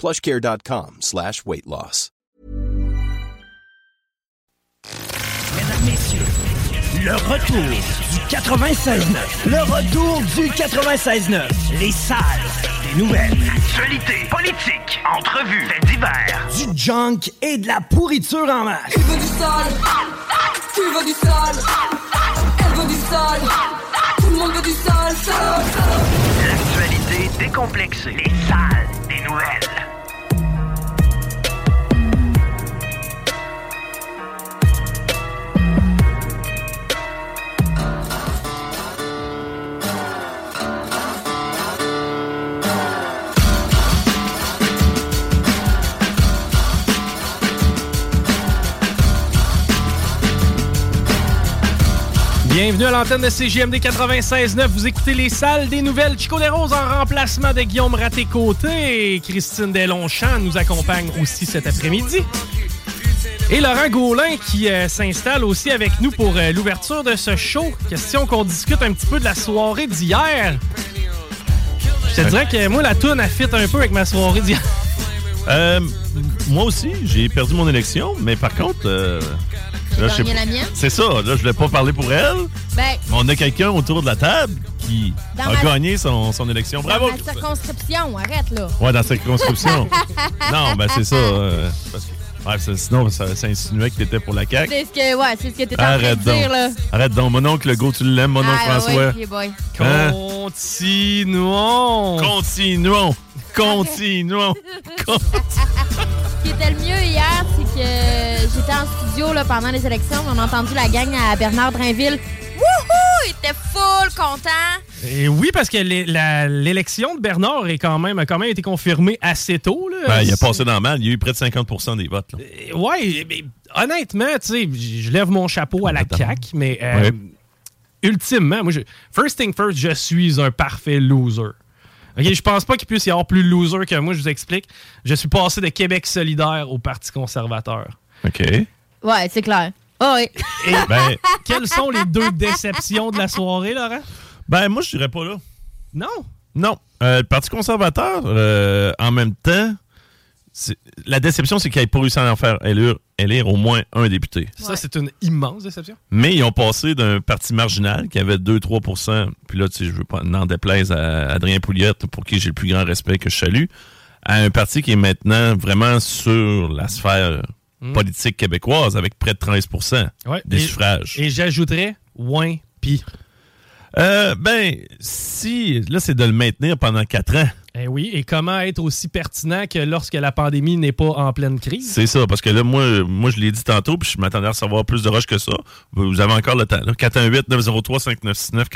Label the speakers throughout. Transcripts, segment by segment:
Speaker 1: plushcare.com slash weight loss.
Speaker 2: Mesdames, Messieurs, le retour du 96.9. Le retour du 96.9. Les salles des nouvelles.
Speaker 3: Actualité, politique, entrevues, faits divers.
Speaker 2: Du junk et de la pourriture en masse.
Speaker 4: Il veut du sale, tu veux du sale, elle veut du sale, tout le monde veut du sale, sale, sale.
Speaker 3: L'actualité décomplexée. Les salles des nouvelles.
Speaker 5: Bienvenue à l'antenne de CGMD 96.9. Vous écoutez les salles des nouvelles. Chico des Roses en remplacement de Guillaume Raté-Côté. Christine Delonchamp nous accompagne aussi cet après-midi. Et Laurent Gaulin qui euh, s'installe aussi avec nous pour euh, l'ouverture de ce show. Question qu'on discute un petit peu de la soirée d'hier. Je te dirais que moi, la toune a fit un peu avec ma soirée d'hier.
Speaker 6: Euh, moi aussi, j'ai perdu mon élection, mais par contre...
Speaker 7: Gagné la mienne?
Speaker 6: C'est ça, là, je voulais pas parler pour elle.
Speaker 7: Ben,
Speaker 6: mais On a quelqu'un autour de la table qui
Speaker 7: Dans
Speaker 6: a
Speaker 7: ma-
Speaker 6: gagné son, son élection. Bravo!
Speaker 7: dans ma circonscription, arrête là.
Speaker 6: Ouais, dans sa circonscription. non, ben c'est ça. euh, parce que- ouais, ça- sinon, ça, ça insinuait que t'étais pour la CAQ.
Speaker 7: C'est ce que, ouais, c'est ce que t'es en train de
Speaker 6: Arrête donc.
Speaker 7: dire, là.
Speaker 6: Arrête donc. Mon oncle Legault, tu l'aimes, mon oncle
Speaker 7: Ah,
Speaker 6: François.
Speaker 7: ouais, yeah, boy.
Speaker 6: Hein?
Speaker 5: Continuons.
Speaker 6: Continuons. Continuons.
Speaker 7: Ce qui était le mieux hier, c'est que j'étais en studio là, pendant les élections. On a entendu la gang à Bernard Drinville. Wouhou! Il était full content.
Speaker 5: Et oui, parce que l'élection de Bernard est quand même, a quand même été confirmée assez tôt. Là.
Speaker 6: Ben, il a passé dans le mal. Il y a eu près de 50% des votes.
Speaker 5: Euh, Ouais, mais honnêtement, tu sais, je lève mon chapeau à la CAQ, mais euh,
Speaker 6: Ouais.
Speaker 5: ultimement, moi, je, first thing first, je suis un parfait loser. Ok, je pense pas qu'il puisse y avoir plus loser que moi, je vous explique. Je suis passé de Québec solidaire au Parti conservateur.
Speaker 6: OK.
Speaker 7: Ouais, c'est clair. Ah oui.
Speaker 5: Et
Speaker 6: Ben,
Speaker 5: quelles sont les deux déceptions de la soirée, Laurent?
Speaker 6: ben moi, je dirais pas là.
Speaker 5: Non?
Speaker 6: Non. Euh, le Parti conservateur, euh, en même temps, la déception, c'est qu'ils n'aient pas réussi à en faire élire, élire au moins un député.
Speaker 5: Ça, c'est une immense déception.
Speaker 6: Mais ils ont passé d'un parti marginal qui avait 2-3% puis là, tu sais, je veux pas n'en déplaise à Adrien Pouliette, pour qui j'ai le plus grand respect que je salue, à un parti qui est maintenant vraiment sur la sphère
Speaker 5: Mm.
Speaker 6: politique québécoise avec près de 13
Speaker 5: Ouais.
Speaker 6: des
Speaker 5: Et-
Speaker 6: suffrages.
Speaker 5: Et j'ajouterais, ouin, pis.
Speaker 6: Euh, ben, si, là, c'est de le maintenir pendant quatre ans.
Speaker 5: Eh oui, et comment être aussi pertinent que lorsque la pandémie n'est pas en pleine crise?
Speaker 6: C'est ça, parce que là, moi, moi je l'ai dit tantôt, puis je m'attendais à recevoir plus de rush que ça. Vous avez encore le temps. 418-903-5969,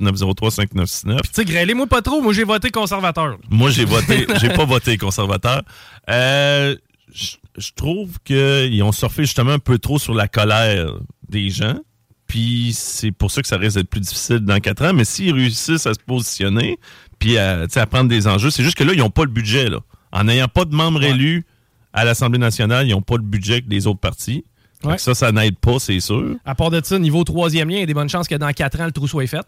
Speaker 6: 418-903-5969.
Speaker 5: Tu sais, grêlez-moi pas trop, moi j'ai voté conservateur.
Speaker 6: Moi, j'ai voté, j'ai pas voté conservateur. Euh, je je trouve qu'ils ont surfé justement un peu trop sur la colère des gens. Puis c'est pour ça que ça risque d'être plus difficile dans quatre ans. Mais s'ils réussissent à se positionner, puis à, tu sais, à prendre des enjeux, c'est juste que là, ils n'ont pas le budget. Là. En n'ayant pas de membres élus à l'Assemblée nationale, ils n'ont pas le budget que les autres partis.
Speaker 5: Ouais.
Speaker 6: Ça, ça n'aide pas, c'est sûr.
Speaker 5: À part de ça, niveau troisième lien, il y a des bonnes chances que dans quatre ans, le trou soit fait.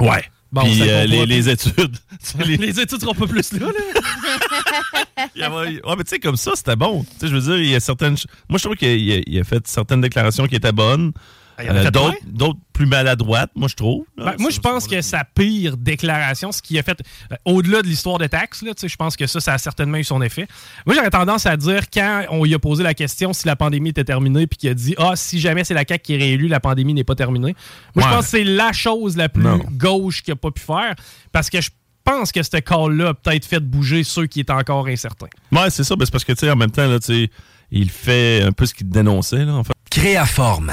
Speaker 6: Ouais.
Speaker 5: Bon,
Speaker 6: Puis euh, les, les études.
Speaker 5: les, les études seront pas plus là. là.
Speaker 6: Il y avait- ouais, mais tu sais, comme ça, c'était bon. Tu sais, je veux dire, il y a certaines. Moi, je trouve qu'il a, il a fait certaines déclarations qui étaient bonnes.
Speaker 5: Il y en a
Speaker 6: Euh, D'autres d'autres plus maladroites, moi, je trouve.
Speaker 5: Ben, moi, je pense que sa pire déclaration, ce qui a fait, euh, au-delà de l'histoire de taxes, là, tu sais, je pense que ça, ça a certainement eu son effet. Moi, j'aurais tendance à dire, quand on lui a posé la question si la pandémie était terminée, puis qu'il a dit, ah, si jamais c'est la CAQ qui est réélue, la pandémie n'est pas terminée. Moi, je pense que c'est la chose la plus
Speaker 6: Non.
Speaker 5: gauche qu'il n'a pas pu faire, parce que je pense que ce call-là a peut-être fait bouger ceux qui étaient encore incertains.
Speaker 6: Ouais, c'est ça. Ben, c'est parce que, tu sais, en même temps, là, il fait un peu ce qu'il dénonçait, là, en fait.
Speaker 8: Créaforme.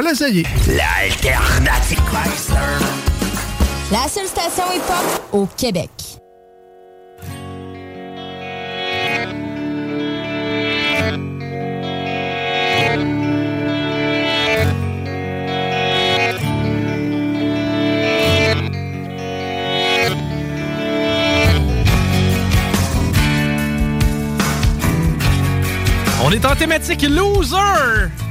Speaker 9: Moi, l'essayer.
Speaker 8: L'alternative
Speaker 7: La seule station hip-hop au Québec.
Speaker 5: On est en thématique loser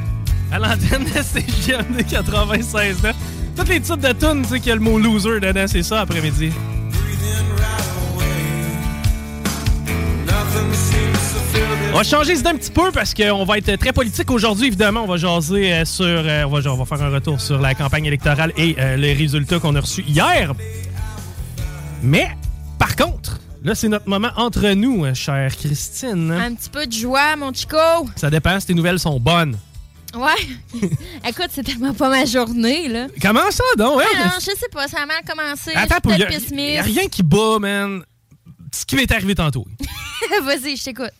Speaker 5: à l'antenne de CGMD 96.9. Toutes les titres de tunes, tu sais qu'il y a le mot loser dedans, c'est ça après-midi. On va changer d'idée un petit peu parce qu'on va être très politique aujourd'hui, évidemment. On va jaser euh, sur. euh, on, va, on va faire un retour sur la campagne électorale et euh, les résultats qu'on a reçus hier. Mais, par contre, là, c'est notre moment entre nous, chère Christine.
Speaker 7: Un petit peu de joie, mon chico.
Speaker 5: Ça dépend si tes nouvelles sont bonnes.
Speaker 7: Ouais. Écoute, c'est tellement pas ma journée, là.
Speaker 5: Comment ça, donc? hein?
Speaker 7: Ah non, je sais pas, ça a mal commencé.
Speaker 5: Attends,
Speaker 7: suis
Speaker 5: il
Speaker 7: peut-être
Speaker 5: n'y a, rien qui bat, man. Ce qui m'est arrivé tantôt.
Speaker 7: Vas-y, je t'écoute.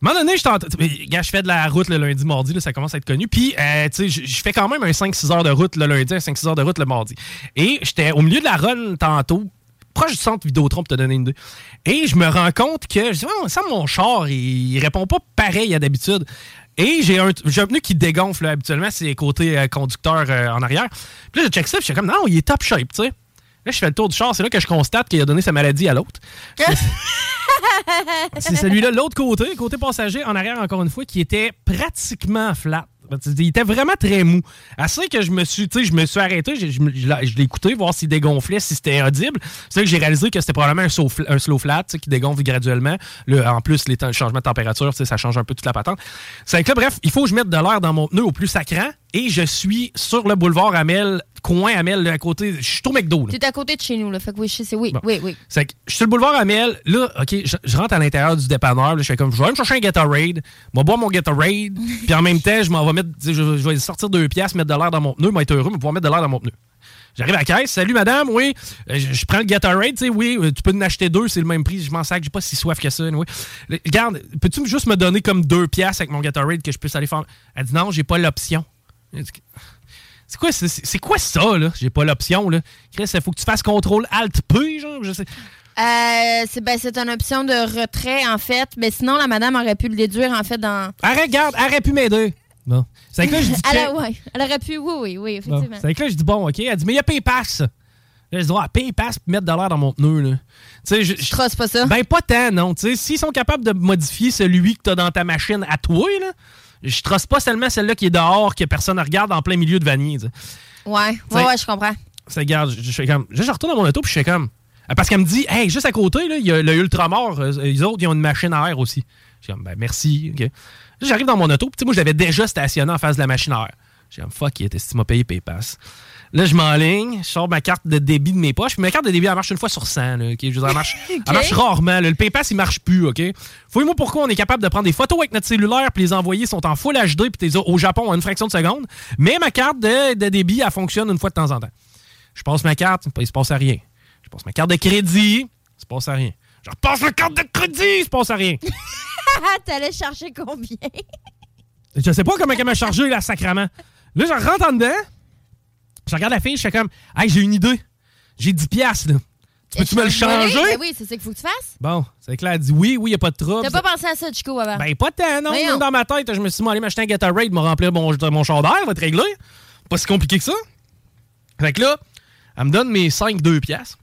Speaker 5: À un moment donné, je fais de la route le lundi, mardi, là, ça commence à être connu. Puis, euh, tu sais, je je fais quand même un 5-6 heures de route le lundi, un 5-6 heures de route le mardi. Et j'étais au milieu de la run tantôt, proche du centre Vidéotron, pour te donner une idée. Et je me rends compte que, je dis, oh, ça, mon char, il, il répond pas pareil à d'habitude. Et j'ai un, j'ai un pneu qui dégonfle, là, habituellement, c'est côté euh, conducteur euh, en arrière. Puis là, je check ça, puis je suis comme, non, il est top shape, tu sais. Là, je fais le tour du char, c'est là que je constate qu'il a donné sa maladie à l'autre. C'est celui-là, l'autre côté, côté passager, en arrière, encore une fois, qui était pratiquement flat. Il était vraiment très mou. Assez que je me suis, je me suis arrêté, je, l'ai écouté, voir s'il dégonflait, si c'était audible. C'est là que j'ai réalisé que c'était probablement un, slow flat, qui dégonfle graduellement. Le- en plus, les temps- le changement de température, ça change un peu toute la patente. C'est que là, bref, il faut que je mette de l'air dans mon pneu au plus sacrant et je suis sur le boulevard Amel, coin Amel, à côté. Je suis au McDo. là.
Speaker 7: T'es à côté de chez nous, là. Fait que oui, je sais, oui,
Speaker 5: Bon.
Speaker 7: oui, oui.
Speaker 5: C'est que je suis sur le boulevard Amel. Là, OK, je, je rentre à l'intérieur du dépanneur. Là, je fais comme, je vais me chercher un Gatorade. Je vais boire mon Gatorade. puis en même temps, je m'en vais mettre, tu je, je vais sortir deux pièces, mettre de l'air dans mon pneu, vais être heureux, mais pouvoir mettre de l'air dans mon pneu. J'arrive à la caisse. Salut, madame. Oui, Euh, je, je prends le Gatorade. Tu sais, oui, euh, tu peux en acheter deux, c'est le même prix. Je m'en sac. J'ai pas si soif que ça. Oui. Regarde, peux-tu juste me donner comme deux pièces avec mon Gatorade que je puisse aller faire? Elle dit non, j'ai pas l'option. C'est quoi, c'est, quoi ça, là? J'ai pas l'option, là. Chris, il faut que tu fasses contrôle Alt-P, genre, je sais.
Speaker 7: Euh, c'est ben, c'est une option de retrait, en fait. Mais sinon, la madame aurait pu le déduire, en fait, dans.
Speaker 5: Arrête, regarde, elle aurait pu m'aider. Bon. C'est que là, je dis
Speaker 7: elle, a- ouais, elle aurait pu, oui, oui, oui,
Speaker 5: Bon.
Speaker 7: effectivement.
Speaker 5: C'est que là, je dis bon, OK? Elle dit, mais il y a PayPass. Là, je dis, ah, PayPass pour mettre de l'air dans mon pneu, là. Tu sais, je. Je
Speaker 7: trosse pas ça?
Speaker 5: Ben, pas tant, non. Tu sais, s'ils sont capables de modifier celui que t'as dans ta machine à toi, là, je trosse pas seulement celle-là qui est dehors, que personne ne regarde en plein milieu de vanille, tu sais.
Speaker 7: Ouais,
Speaker 5: T'sais-
Speaker 7: ouais, ouais, je comprends.
Speaker 5: Ça garde, je, je fais comme. Je, je retourne dans mon auto, puis je fais comme. Ah, Parce qu'elle me dit, hey, juste à côté, il y a le Ultramar. euh, les autres, ils ont une machine à air aussi. Je suis comme, ben, merci. OK. Là, J'arrive dans mon auto, puis moi, je l'avais déjà stationné en face de la machine à air. J'ai comme, fuck, il était si tu m'as payé PayPass. Là, je m'enligne, je sors ma carte de débit de mes poches. Puis ma carte de débit, elle marche une fois sur 100. Là, OK? Je veux dire, elle, marche, elle marche rarement. là. Le PayPass, il marche plus. OK? Fouille-moi pourquoi on est capable de prendre des photos avec notre cellulaire puis les envoyer sont en full HD puis t'es au Japon en une fraction de seconde. Mais ma carte de, de débit, elle fonctionne une fois de temps en temps. Je passe ma carte, il se passe à rien. Je passe ma carte de crédit, il se passe à rien. Je repasse ma carte de crédit, il se passe à rien.
Speaker 7: T'allais chercher combien?
Speaker 5: Je sais pas comment elle m'a chargé, là, sacrament. Là, je rentre en dedans, je regarde la fille, je fais comme, hey, j'ai une idée. J'ai 10 piastres, là. Tu peux-tu me le changer?
Speaker 7: Ben oui, c'est ça qu'il faut que tu fasses.
Speaker 5: Bon, c'est clair, elle dit oui, oui, il a pas de trouble.
Speaker 7: T'as pas pensé à ça, Chico, avant?
Speaker 5: Ben, pas tant, non. Même Dans ma tête, je me suis dit, allé m'acheter un Gatorade, me remplir mon, mon char d'air, va te régler. Pas si compliqué que ça. Fait que là, elle me donne mes 5 2 piastres.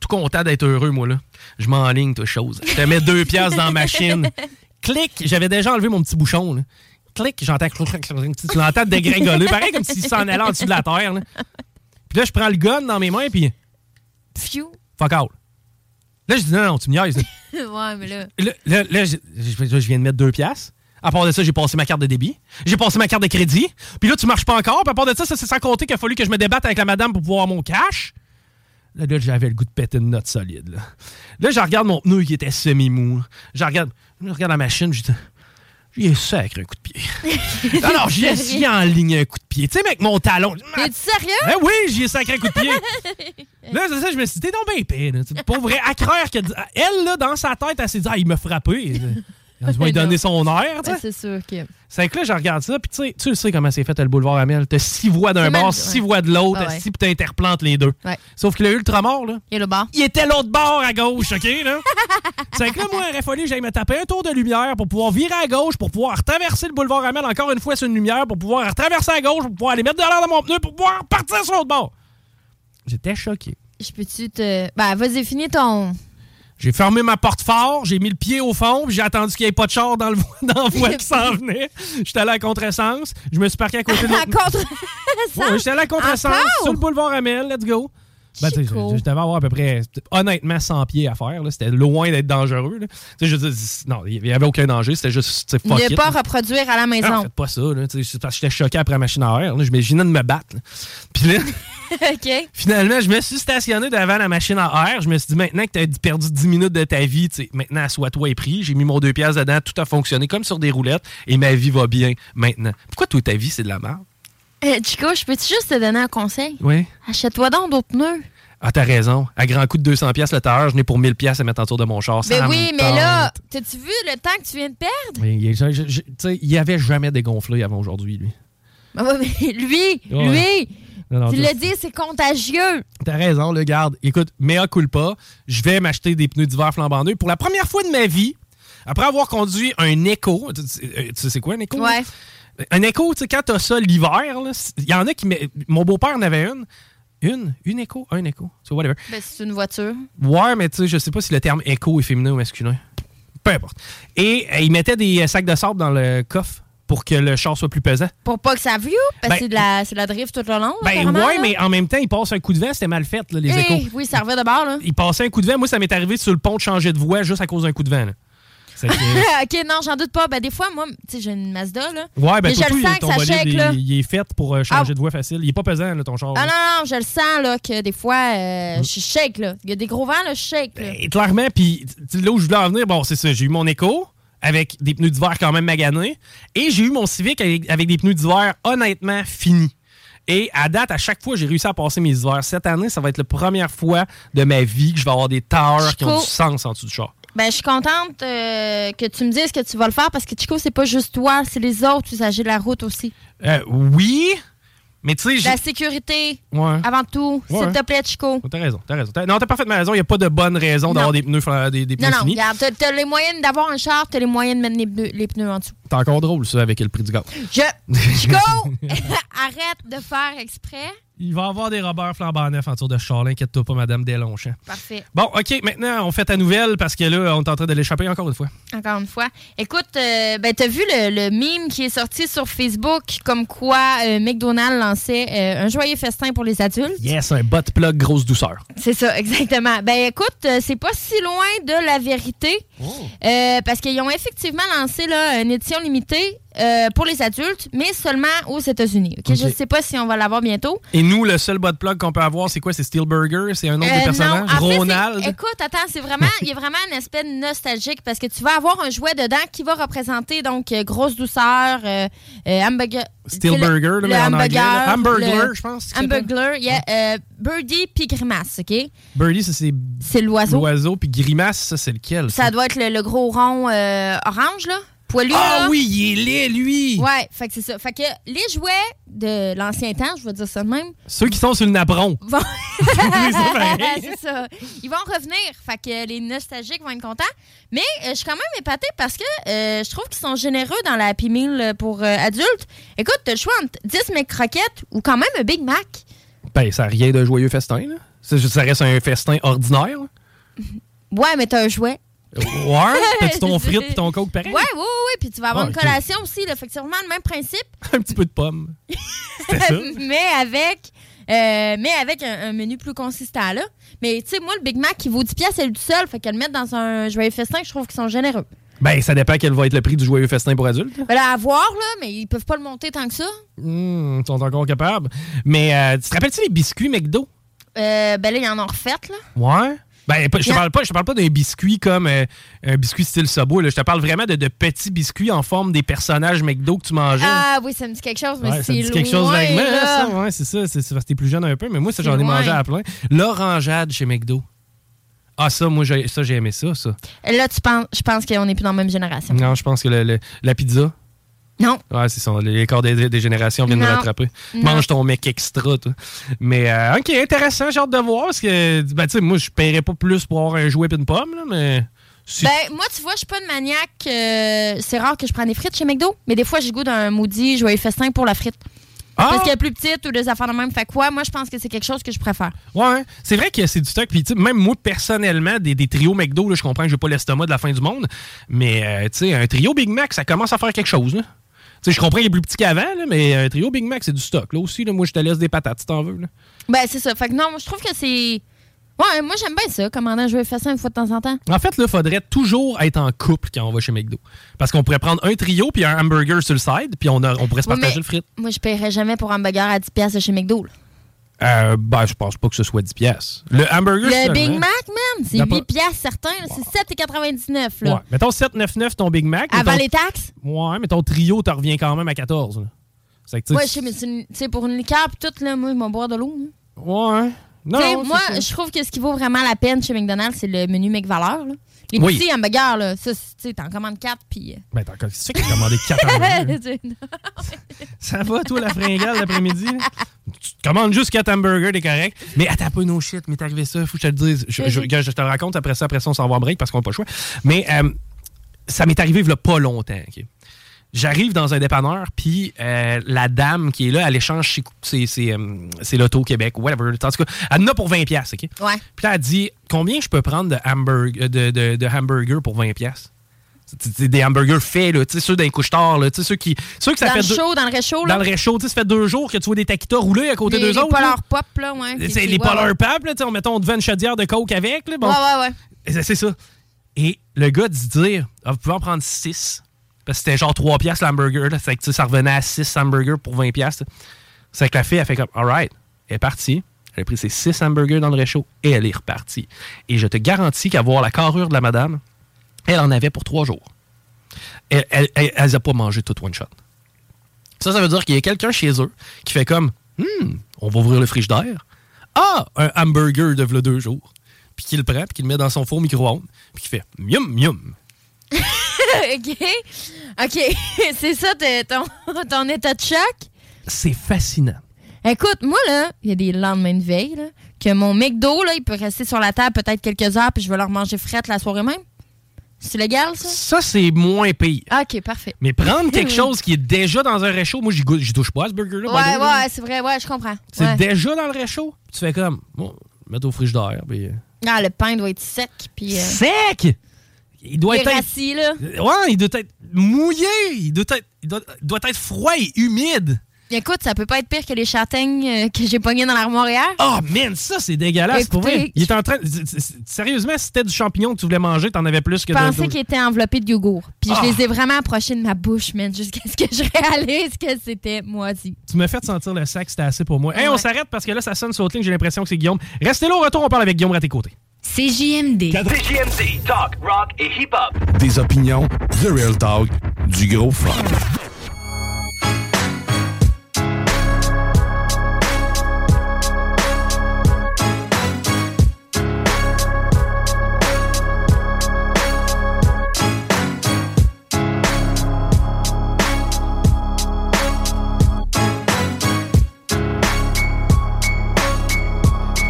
Speaker 5: Tout content d'être heureux, moi, là. Je m'enligne, toute chose. Je te mets 2 piastres dans la machine. Clic, j'avais déjà enlevé mon petit bouchon, là. Clic, j'entends tu l'entends dégringoler. Pareil comme s'il s'en allait en dessous de la terre, là. Puis là, je prends le gun dans mes mains, puis
Speaker 7: Phew.
Speaker 5: fuck out. Là, je dis non, non, tu me niaises.
Speaker 7: ouais, mais là.
Speaker 5: Là, là, là, je, je- je viens de mettre 2 piastres. À part de ça, j'ai passé ma carte de débit. J'ai passé ma carte de crédit. Puis là, tu marches pas encore. Puis à part de ça, ça c'est sans compter qu'il a fallu que je me débatte avec la madame pour pouvoir mon cash. Là, là, j'avais le goût de péter une note solide. Là, là je regarde mon pneu qui était semi-mou. Je regarde, je regarde la machine, je dis, j'y ai sacré un coup de pied. Alors, j'y ai j'y ai en ligne un coup de pied. Tu sais, mec, mon talon.
Speaker 7: T'es-tu sérieux?
Speaker 5: Ben oui, j'y ai sacré un coup de pied. Là, c'est ça, je me suis dit, t'es donc bien épais. à croire que. Elle, là, dans sa tête, elle s'est dit, ah, il m'a frappé. Elle va lui donner son air, tu sais.
Speaker 7: Ouais, c'est sûr que.
Speaker 5: C'est que là, je regarde ça, puis tu sais, tu le sais comment c'est fait le boulevard Amel. T'as six voies d'un bord, six voies de l'autre,
Speaker 7: Ah ouais.
Speaker 5: six, puis t'interplantes les deux.
Speaker 7: Ouais.
Speaker 5: Sauf que le ultramort, là,
Speaker 7: Il est le bar.
Speaker 5: il était l'autre bord à gauche, OK, là? c'est que là, moi, il aurait fallu que j'aille me taper un tour de lumière pour pouvoir virer à gauche, pour pouvoir traverser le boulevard Amel encore une fois sur une lumière, pour pouvoir traverser à gauche, pour pouvoir aller mettre de l'air dans mon pneu, pour pouvoir partir sur l'autre bord. J'étais choqué.
Speaker 7: Je peux-tu te. Ben, vas-y, finis ton.
Speaker 5: J'ai fermé ma porte fort, j'ai mis le pied au fond, j'ai attendu qu'il n'y ait pas de char dans, le, vo- dans la voie qui s'en venait. J'étais allé à contresens. Je me suis parqué à côté de
Speaker 7: À
Speaker 5: l'autre.
Speaker 7: contre.
Speaker 5: Ouais, j'étais allé à contresens sur le boulevard Amel, let's go. Ben, je, devais avoir à peu près, honnêtement, 100 pieds à faire. C'était loin d'être dangereux. là. Je non, il n'y avait aucun danger. C'était juste, fuck
Speaker 7: Ne
Speaker 5: it,
Speaker 7: pas
Speaker 5: là.
Speaker 7: reproduire à la
Speaker 5: Ah,
Speaker 7: maison.
Speaker 5: faites pas ça. Là, parce que j'étais choqué après la machine à air. m'imaginais de me battre. Puis là, finalement, je me suis stationné devant la machine à air. Je me suis dit, maintenant que tu as perdu 10 minutes de ta vie, maintenant, assois-toi et prie. J'ai mis mon deux pièces dedans. Tout a fonctionné comme sur des roulettes. Et ma vie va bien maintenant. Pourquoi toute ta vie, c'est de la merde?
Speaker 7: Euh, Chico, je peux-tu juste te donner un conseil?
Speaker 5: Oui.
Speaker 7: Achète-toi donc d'autres pneus.
Speaker 5: Ah, t'as raison. À grand coup de 200 pièces le tailleur, je n'ai pour 1000 pièces à mettre autour de mon char.
Speaker 7: Mais
Speaker 5: Ça
Speaker 7: oui, mais là, t'as-tu vu le temps que tu viens de perdre?
Speaker 5: Mais il, je- je- je- tu sais, il avait jamais dégonflé avant aujourd'hui, lui.
Speaker 7: Ben mais lui,
Speaker 5: Ouais.
Speaker 7: lui,
Speaker 5: Non, non,
Speaker 7: tu l'as dit, c'est contagieux.
Speaker 5: T'as raison, le garde. Écoute, mea culpa, je vais m'acheter des pneus d'hiver flambant neufs. Pour la première fois de ma vie, après avoir conduit un tu sais- euh, tu sais c'est quoi un Echo?
Speaker 7: Ouais.
Speaker 5: Un Echo, tu sais, quand t'as ça l'hiver, il y en a qui... Mon beau-père en avait une. Une? Une Echo? Un Echo? C'est whatever.
Speaker 7: Ben, c'est une voiture.
Speaker 5: Ouais, mais tu sais, je sais pas si le terme Echo est féminin ou masculin. Peu importe. Et euh, il mettait des euh, sacs de sable dans le coffre pour que le char soit plus pesant.
Speaker 7: Pour pas que ça view, parce
Speaker 5: Ben-
Speaker 7: que c'est de, la- c'est de la drift tout le long.
Speaker 5: Ben ouais, mais en même temps, il passe un coup de vent, c'était mal fait, là, les
Speaker 7: Eh,
Speaker 5: échos.
Speaker 7: Oui, ça revient de bord, là.
Speaker 5: Il passait un coup de vent. Moi, ça m'est arrivé sur le pont de changer de voie juste à cause d'un coup de vent. là. Que-
Speaker 7: ok, non, j'en doute pas. Ben, des fois, moi, tu sais, j'ai une Mazda, là.
Speaker 5: Ouais, ben
Speaker 7: mais je le sens
Speaker 5: ton
Speaker 7: que ça
Speaker 5: il,
Speaker 7: là.
Speaker 5: il est fait pour euh, changer
Speaker 7: Ah.
Speaker 5: de voie facile. Il est pas pesant, là, ton char.
Speaker 7: Ah
Speaker 5: là.
Speaker 7: non, non, je le sens, là, que des fois, euh,
Speaker 5: Mm.
Speaker 7: je shake, là. Il y a des gros vents, là, je shake, là.
Speaker 5: Et clairement, puis là où je voulais en venir, bon, c'est ça. J'ai eu mon écho avec des pneus d'hiver quand même maganés. Et j'ai eu mon Civic avec, avec des pneus d'hiver honnêtement finis. Et à date, à chaque fois, j'ai réussi à passer mes hivers. Cette année, ça va être la première fois de ma vie que je vais avoir des towers qui ont du sens en dessous du char.
Speaker 7: Ben, je suis contente euh, que tu me dises que tu vas le faire parce que, Chico, c'est pas juste toi, c'est les autres usagers de la route aussi.
Speaker 5: Euh, oui, mais tu sais,
Speaker 7: La sécurité,
Speaker 5: Ouais.
Speaker 7: avant tout,
Speaker 5: Ouais.
Speaker 7: s'il te plaît, Chico.
Speaker 5: T'as raison, t'as raison. T'as- Non, t'as parfaitement raison. Il n'y a pas de bonne raison d'avoir des pneus, des, des pneus
Speaker 7: Non, non,
Speaker 5: finis.
Speaker 7: regarde, t'as- les moyens d'avoir un char, t'as les moyens de mettre les pneus, les pneus en dessous.
Speaker 5: C'est encore drôle, ça, avec le prix du gaz.
Speaker 7: Je. Chico! Arrête de faire exprès.
Speaker 5: Il va y avoir des Robert flambant neuf en tour de char. là. Inquiète-toi pas, Madame Deslongchamp.
Speaker 7: Parfait.
Speaker 5: Bon, OK, maintenant, on fait ta nouvelle parce que là, on est en train de l'échapper encore une fois.
Speaker 7: Encore une fois. Écoute, euh, ben, t'as vu le, le meme qui est sorti sur Facebook comme quoi euh, McDonald's lançait euh, un joyeux festin pour les adultes?
Speaker 5: Yes, un bot plug grosse douceur.
Speaker 7: C'est ça, exactement. Ben écoute, euh, c'est pas si loin de la vérité. Euh, parce qu'ils ont effectivement lancé là, une édition limitée euh, pour les adultes, mais seulement aux États-Unis. Je sais pas si on va l'avoir bientôt.
Speaker 5: Et nous, le seul bot plug qu'on peut avoir, c'est quoi? C'est Steel Burger? C'est un autre
Speaker 7: Euh,
Speaker 5: des personnages?
Speaker 7: non,
Speaker 5: Ronald?
Speaker 7: écoute, attends, c'est vraiment, il y a vraiment un aspect nostalgique parce que tu vas avoir un jouet dedans qui va représenter donc euh, grosse douceur, euh, hamburger.
Speaker 5: Steel
Speaker 7: c'est le-
Speaker 5: là,
Speaker 7: le
Speaker 5: en anglais,
Speaker 7: hamburger,
Speaker 5: Hamburglar,
Speaker 7: le-
Speaker 5: je pense qu'il s'appelle.
Speaker 7: Hamburglar, il y a euh, Birdie puis Grimace, OK?
Speaker 5: Birdie, ça, c'est
Speaker 7: C'est l'oiseau.
Speaker 5: l'oiseau. Puis Grimace, ça, c'est lequel?
Speaker 7: Ça doit être le, le gros rond orange, là. Poilu,
Speaker 5: Ah
Speaker 7: là.
Speaker 5: oui, il est laid, lui!
Speaker 7: Ouais, fait que c'est ça. Fait que les jouets de l'ancien temps, je vais dire ça de même,
Speaker 5: Ceux qui sont sur le napperon.
Speaker 7: vont...
Speaker 5: c'est
Speaker 7: ça. Ils vont revenir. Fait que les nostalgiques vont être contents. Mais euh, je suis quand même épatée parce que euh, je trouve qu'ils sont généreux dans la Happy Meal pour euh, adultes. Écoute, t'as le choix entre 10 croquettes ou quand même un Big Mac.
Speaker 5: Ben, ça n'a rien de joyeux festin, là. Ça, ça reste un festin ordinaire. là.
Speaker 7: Ouais, mais t'as un jouet.
Speaker 5: Ouais, t'as-tu ton frite et ton coke pareil?
Speaker 7: Ouais, ouais, ouais, ouais. Puis tu vas avoir
Speaker 5: Ah,
Speaker 7: une
Speaker 5: ok.
Speaker 7: collation aussi, là. Fait que c'est vraiment le même principe.
Speaker 5: un petit peu de pomme. C'était ça?
Speaker 7: mais avec, euh, mais avec un, un menu plus consistant, là. Mais tu sais, moi, le Big Mac qui vaut 10 piastres, c'est lui tout seul. Fait que le mettre dans un joyeux festin, je trouve qu'ils sont généreux.
Speaker 5: Ben, ça dépend quel va être le prix du joyeux festin pour adultes.
Speaker 7: Ben là, à voir, là, mais ils peuvent pas le monter tant que ça.
Speaker 5: Hmm, ils sont encore capables. Mais euh, tu te rappelles-tu les biscuits McDo?
Speaker 7: Euh, ben là, ils en ont refait, là.
Speaker 5: Ouais. Ben, je te parle pas, je te parle pas d'un biscuit comme euh, un biscuit style Subway. là. Je te parle vraiment de, de petits biscuits en forme des personnages McDo que tu mangeais.
Speaker 7: Ah oui, ça me dit quelque chose, mais
Speaker 5: Ouais, ça
Speaker 7: c'est
Speaker 5: dit quelque chose vaguement,
Speaker 7: là.
Speaker 5: ça. Ouais, c'est ça. C'est parce que t'es plus jeune un peu. Mais moi, ça, j'en ai mangé à plein. L'orangeade chez McDo. Ah, ça, moi, j'ai- ça, j'ai aimé ça, ça.
Speaker 7: Là, tu penses, je pense qu'on n'est plus dans la même génération.
Speaker 5: Non, je pense que le- le- la pizza.
Speaker 7: Non.
Speaker 5: Ouais, c'est ça. Les corps des, des générations viennent
Speaker 7: Non.
Speaker 5: rattraper.
Speaker 7: Non.
Speaker 5: Mange ton mec extra, toi. Mais, euh, OK, intéressant. J'ai hâte de voir. Parce que, ben, tu sais, moi, je paierais pas plus pour avoir un jouet et une pomme, là, mais. si-
Speaker 7: Ben, moi, tu vois, je suis pas une maniaque. euh, c'est rare que je prenne des frites chez McDo, mais des fois, j'ai goût d'un maudit joyeux festin pour la frite.
Speaker 5: Ah!
Speaker 7: Parce qu'elle est plus petite ou des affaires de même. Fait quoi, moi, je pense que c'est quelque chose que je préfère.
Speaker 5: Ouais, c'est vrai que c'est du stock. Puis, même moi, personnellement, des, des trios McDo, là, je comprends que j'ai pas l'estomac de la fin du monde. Mais, euh, tu sais, un trio Big Mac, ça commence à faire quelque chose. là. Tu sais, je comprends qu'il est plus petit qu'avant, là, mais un trio Big Mac, c'est du stock. Là aussi, là, moi, je te laisse des patates si t'en veux. Là.
Speaker 7: Ben, c'est ça. Fait que non, je trouve que c'est. Ouais, moi, j'aime bien ça, commander un joyeux festin une fois de temps en temps.
Speaker 5: En fait, là, faudrait toujours être en couple quand on va chez McDo. Parce qu'on pourrait prendre un trio puis un hamburger sur le side, puis on, a- on pourrait se partager le frite.
Speaker 7: Moi, je paierais jamais pour un burger à 10$ piastres de chez McDo. là.
Speaker 5: Euh, ben, je pense pas que ce soit 10 pièces. Le hamburger,
Speaker 7: Le. Big Mac, man, c'est
Speaker 5: T'as
Speaker 7: 8$
Speaker 5: pas-
Speaker 7: piastres certains. C'est 7,99$. Là.
Speaker 5: Ouais. Mettons 7,99 ton Big Mac.
Speaker 7: Avant les taxes?
Speaker 5: Ouais, mais ton trio, t'en reviens quand même à 14. là. Que,
Speaker 7: Ouais, je sais, mais une- pour une liqueur pis tout, là, moi, je vais boire de l'eau. hein.
Speaker 5: Ouais. Non, c'est
Speaker 7: moi, je trouve que ce qui vaut vraiment la peine chez McDonald's, c'est le menu McValeur. là. Les
Speaker 5: Oui.
Speaker 7: petits hamburgers, là, ça, c'est- tu sais, t'en commandes 4 puis. euh,
Speaker 5: Ben, t'as c'est ça qui a commandé 4 hamburgers. Ça va, toi, la fringale l'après-midi? Tu te commandes juste 4 hamburgers, t'es correct. Mais attends pas, no shit, mais t'es arrivé ça, faut que je te le dise. Je, je- regarde, je te le raconte après ça, après ça, on s'en va en break parce qu'on n'a pas le choix. Mais euh, ça m'est arrivé il y a pas longtemps, OK? J'arrive dans un dépanneur, puis euh, la dame qui est là, elle échange c'est, c'est, euh, l'Auto-Québec, whatever. En tout cas, elle en a pour 20$, piastres, OK?
Speaker 7: Ouais.
Speaker 5: Puis là, elle dit Combien je peux prendre de, hamburg- de, de, pour 20$? piastres? C'est- C'est des hamburgers faits, là, tu sais, ceux d'un couche-tard, là, tu sais, ceux qui. Ceux que ça
Speaker 7: dans
Speaker 5: fait
Speaker 7: le
Speaker 5: deux-
Speaker 7: chaud, dans le réchaud,
Speaker 5: dans le réchaud, ça fait deux jours que tu vois des taquitas rouler à côté
Speaker 7: les,
Speaker 5: d'eux
Speaker 7: les
Speaker 5: autres. là.
Speaker 7: Polar Pop, là, ouais.
Speaker 5: Les
Speaker 7: ouais,
Speaker 5: Polar
Speaker 7: ouais.
Speaker 5: Pop, là, tu sais, on mettons devant une chaudière de coke avec. Là, bon.
Speaker 7: Ouais, ouais, ouais.
Speaker 5: Et C'est ça. Et le gars dit dire ah, Vous pouvez en prendre 6. Parce que c'était genre 3 piastres l'hamburger. ça revenait à 6 hamburgers pour 20 piastres. C'est que la fille, elle fait comme Alright, elle est partie. Elle a pris ses 6 hamburgers dans le réchaud et elle est repartie. Et je te garantis qu'à voir la carrure de la madame, elle en avait pour 3 jours. Elle, elle, elle, a pas mangé tout one shot. Ça, ça veut dire qu'il y a quelqu'un chez eux qui fait comme Hmm, on va ouvrir le frigidaire. Ah, un hamburger de v'là deux jours. Puis qu'il le prend, puis qu'il le met dans son four micro-ondes, puis qu'il fait mium, mium.
Speaker 7: OK. OK. c'est ça ton, ton état de choc?
Speaker 5: C'est fascinant.
Speaker 7: Écoute, moi, là, il y a des lendemains de veille, là, que mon McDo, là, il peut rester sur la table peut-être quelques heures, puis je vais leur manger frette la soirée même. C'est légal, ça?
Speaker 5: Ça, c'est moins pire.
Speaker 7: OK, parfait.
Speaker 5: Mais prendre quelque chose qui est déjà dans un réchaud, moi, j'y touche pas à ce burger-là.
Speaker 7: Ouais, ouais, c'est vrai, ouais, je comprends.
Speaker 5: C'est
Speaker 7: Ouais.
Speaker 5: déjà dans le réchaud. Tu fais comme, bon, mets au frigidaire. Puis... euh,
Speaker 7: Ah, le pain doit être sec, puis... euh,
Speaker 5: Sec! Il doit être.
Speaker 7: Rassis, là.
Speaker 5: Ouais, il doit être mouillé. Il doit être, il doit, doit être froid et humide.
Speaker 7: Écoute, ça peut pas être pire que les châtaignes euh, que j'ai pognées dans l'armoire hier.
Speaker 5: Oh man, ça c'est dégueulasse pour vrai. Il est en train. Sérieusement, si c'était du champignon que tu voulais manger, t'en avais plus que
Speaker 7: Je pensais qu'ils étaient enveloppés de yogourt. Puis
Speaker 5: Ah.
Speaker 7: je les ai vraiment approchés de ma bouche, man, jusqu'à ce que je réalise que c'était moisi.
Speaker 5: Tu m'as fait sentir le sac, c'était assez pour moi. Hey, on s'arrête parce que là, ça sonne sur ligne, j'ai l'impression que c'est Guillaume. Restez là au retour, on parle avec Guillaume à tes côtés.
Speaker 10: CJMD.
Speaker 3: CJMD, talk, rock et hip-hop.
Speaker 11: Des opinions, The Real Talk, du gros fun.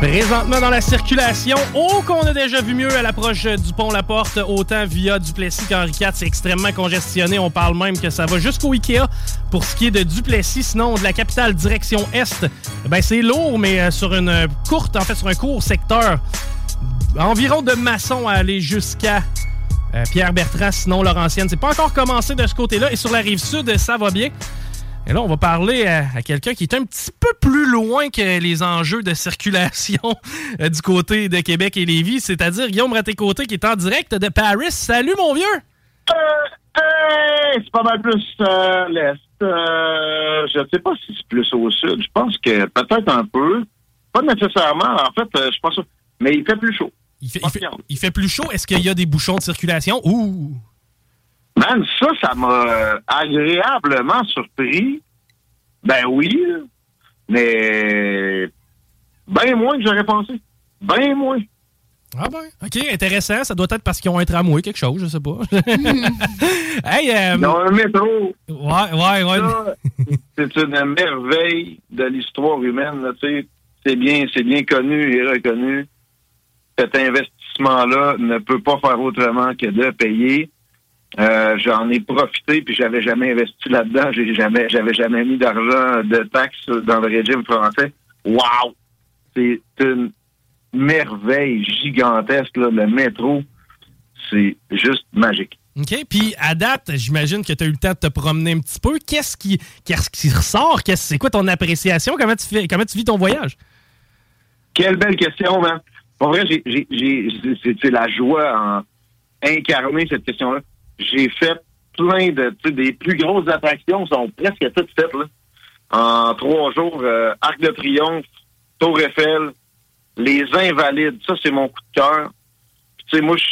Speaker 5: Présentement dans la circulation, oh qu'on a déjà vu mieux à l'approche du pont La Porte, autant via Duplessis qu'Henri IV, c'est extrêmement congestionné. On parle même que ça va jusqu'au Ikea Pour ce qui est de Duplessis, sinon de la capitale direction Est, ben c'est lourd, mais euh, sur une courte, en fait, sur un court secteur. Environ de Masson à aller jusqu'à euh, Pierre Bertrand, sinon Laurentienne. C'est pas encore commencé de ce côté-là. Et sur la rive sud, ça va bien. Et là, on va parler à, à quelqu'un qui est un petit peu plus loin que les enjeux de circulation euh, du côté de Québec et Lévis, c'est-à-dire Guillaume Raté-Côté qui est en direct de Paris. Salut, mon vieux!
Speaker 10: Hey, c'est pas mal plus euh, l'Est. Euh, je ne sais pas si c'est plus au sud. Je pense que peut-être un peu. Pas nécessairement. En fait, euh, je pense Mais il fait plus chaud.
Speaker 5: Il fait, il fait- il fait plus chaud. Est-ce qu'il y a des bouchons de circulation? Ouh!
Speaker 10: Man, ça, ça m'a agréablement surpris. Ben oui, mais bien moins que j'aurais pensé. Bien moins.
Speaker 5: Ah ben, OK, intéressant. Ça doit être parce qu'ils ont un tramway, quelque chose, je sais pas. hey, euh,
Speaker 10: Dans un métro.
Speaker 5: Ouais, ouais, ouais.
Speaker 10: C'est une merveille de l'histoire humaine. là, tu sais. C'est bien, c'est bien connu et reconnu. Cet investissement-là ne peut pas faire autrement que de payer. Euh, J'en ai profité, puis j'avais jamais investi là-dedans. J'ai jamais, j'avais jamais mis d'argent de taxes dans le régime français. Wow! C'est une merveille gigantesque, là, le métro. C'est juste magique.
Speaker 5: OK. Puis, à date, j'imagine que tu as eu le temps de te promener un petit peu. Qu'est-ce qui, qu'est-ce qui ressort? Qu'est-ce- C'est quoi ton appréciation? Comment tu, fais, comment tu vis ton voyage?
Speaker 10: Quelle belle question, man. Pour vrai, j'ai, j'ai, j'ai- c'est, c'est la joie en incarner cette question-là. J'ai fait plein de, des plus grosses attractions sont presque toutes faites, là. En trois jours, euh, Arc de Triomphe, Tour Eiffel, Les Invalides, ça, c'est mon coup de cœur. Tu sais, moi, je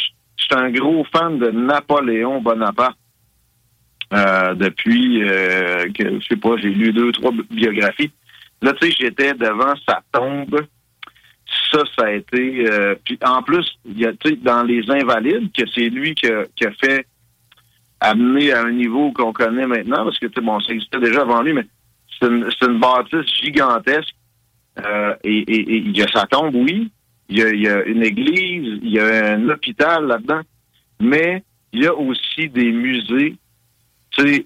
Speaker 10: suis un gros fan de Napoléon Bonaparte. Euh, depuis euh, que, je sais pas, j'ai lu deux, trois bi- biographies. Là, tu sais, j'étais devant sa tombe. Ça, ça a été... euh, puis en plus, il y a, tu sais, dans Les Invalides, que c'est lui qui a fait amener à un niveau qu'on connaît maintenant, parce que, bon, ça existait déjà avant lui, mais c'est une, une bâtisse gigantesque. Euh, et, et- et il y a sa tombe, oui. Il y a, il y a une église, il y a un hôpital là-dedans. Mais il y a aussi des musées. Tu sais,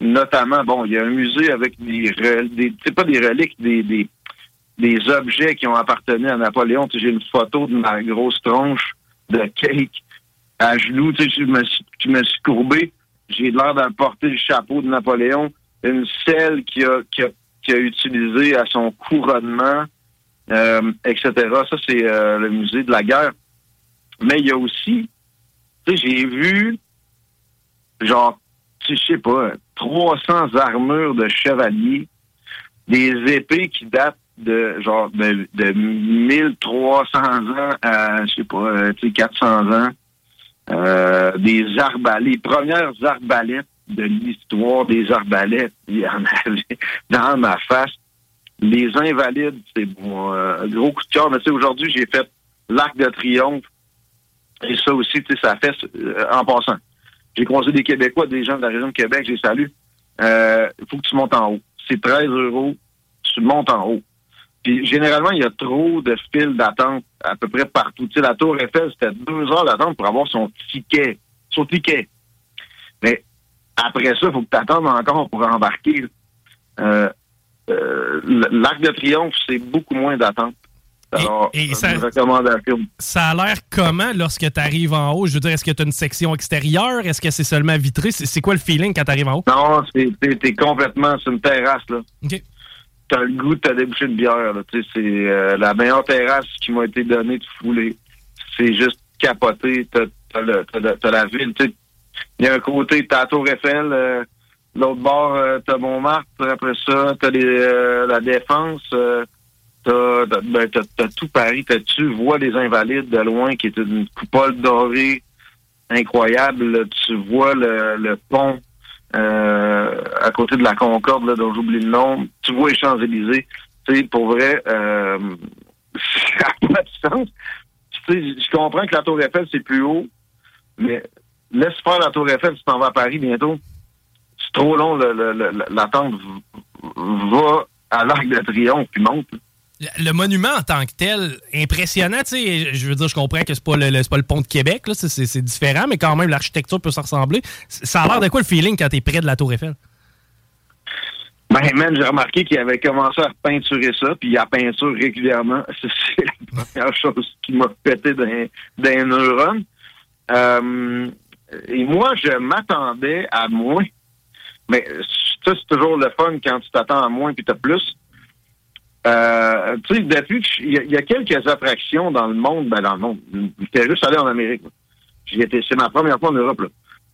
Speaker 10: notamment, bon, il y a un musée avec des, des c'est pas des reliques, des, des, des objets qui ont appartenu à Napoléon. Tu sais, j'ai une photo de ma grosse tronche de cake à genoux. Tu sais, je me me suis courbé. J'ai l'air de porter le chapeau de Napoléon. Une selle qui a, a, qui a utilisé à son couronnement, euh, etc. Ça, c'est euh, le musée de la guerre. Mais il y a aussi, tu sais, j'ai vu, genre, je sais pas, 300 armures de chevaliers, des épées qui datent de, genre, de, de 1300 ans à, je sais pas, euh, tu sais, 400 ans. Euh, des arbalètes, les premières arbalètes de l'histoire des arbalètes, il y en avait dans ma face. Les invalides, c'est mon euh, gros coup de cœur. Mais tu sais, aujourd'hui, j'ai fait l'Arc de Triomphe. Et ça aussi, tu sais, ça fait euh, en passant. J'ai croisé des Québécois, des gens de la région de Québec, j'ai salué. Euh, Il faut que tu montes en haut. C'est 13 euros, tu montes en haut. Puis généralement, il y a trop de files d'attente à peu près partout. Tu sais, la Tour Eiffel, c'était deux heures d'attente pour avoir son ticket. Son ticket. Mais après ça, il faut que tu attendes encore pour embarquer. Euh, euh, L'Arc de Triomphe, c'est beaucoup moins d'attente. Alors,
Speaker 5: et
Speaker 10: c'est
Speaker 5: ça-. Ça a l'air comment lorsque tu arrives en haut? Je veux dire, est-ce que tu as une section extérieure? Est-ce que c'est seulement vitré? C'est quoi le feeling quand tu arrives en haut?
Speaker 10: Non, c'est- t'es complètement sur une terrasse, là. T'as le goût de te déboucher de bière, là. C'est euh, la meilleure terrasse qui m'a été donnée de fouler. C'est juste capoté. T'as t'as t'as t'as la ville. Il y a un côté, t'as la Tour Eiffel, euh, l'autre bord, euh, t'as Montmartre, après ça, t'as les, euh, la Défense, euh, t'as ben, t'as- tout Paris, t'as tu vois les Invalides de loin, qui est une coupole dorée incroyable. Tu vois le, le pont euh, à côté de la Concorde, là, dont j'oublie le nom. Tu vois les Champs-Élysées. Tu sais, pour vrai, euh, ça n'a pas de sens. Tu sais, je comprends que la Tour Eiffel, c'est plus haut, mais laisse faire la Tour Eiffel, tu t'en vas à Paris bientôt. C'est trop long, l'attente va à l'Arc de Triomphe, puis monte.
Speaker 5: Le monument en tant que tel, impressionnant, tu sais, je veux dire, je comprends que c'est pas le, pas le pont de Québec, c'est- différent, mais quand même, l'architecture peut se ressembler. Ça a l'air de quoi le feeling quand t'es près de la Tour Eiffel?
Speaker 10: Ben, man, j'ai remarqué qu'il avait commencé à peinturer ça, puis il a peinture régulièrement. C'est la première chose qui m'a pété d'un d'un neurone. Euh, et moi, je m'attendais à moins. Mais ça, c'est toujours le fun quand tu t'attends à moins puis t'as plus. Euh, tu sais, depuis, que il y, a- quelques attractions dans le monde, ben dans le monde. J'étais juste allé en Amérique. J'y étais, c'est ma première fois en Europe, là.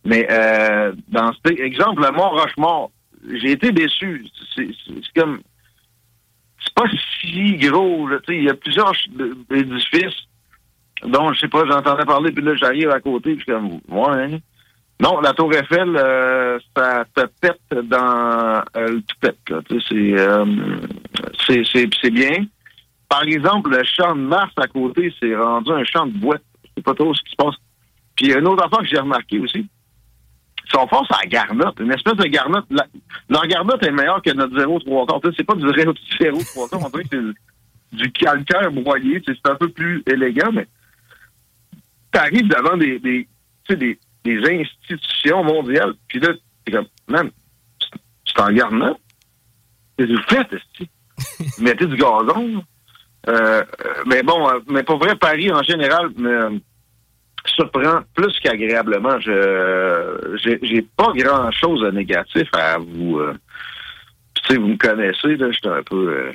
Speaker 10: Mais euh, dans cet exemple, le Mont Rochemort, j'ai été déçu. C'est comme c'est pas si gros, tu sais, il y a plusieurs édifices dont je sais pas, j'entendais parler, puis là j'arrive à côté, puis comme ouais. Non, la Tour Eiffel, euh, ça te pète dans euh, le. Tu sais, c'est, euh, c'est, c'est, c'est bien. Par exemple, le champ de Mars à côté, c'est rendu un champ de boîte. Sais pas trop ce qui se passe. Puis il y a une autre affaire que j'ai remarqué aussi. Sont forts à la garnotte. Une espèce de garnotte. La- leur garnotte est meilleure que notre 0,3 quarts. C'est pas du 0,3 quarts. On dirait que c'est du- calcaire broyé. C'est un peu plus élégant, mais t'arrives devant des, des, des, des institutions mondiales. Puis là, t'es comme, man, c'est- c'est en garnotte. C'est du fait. Mettez du gazon? Euh, mais bon, euh, mais pour vrai, Paris en général me surprend plus qu'agréablement. Je j'ai pas grand chose de négatif à vous. euh, tu sais, vous me connaissez, là, j'étais un peu euh,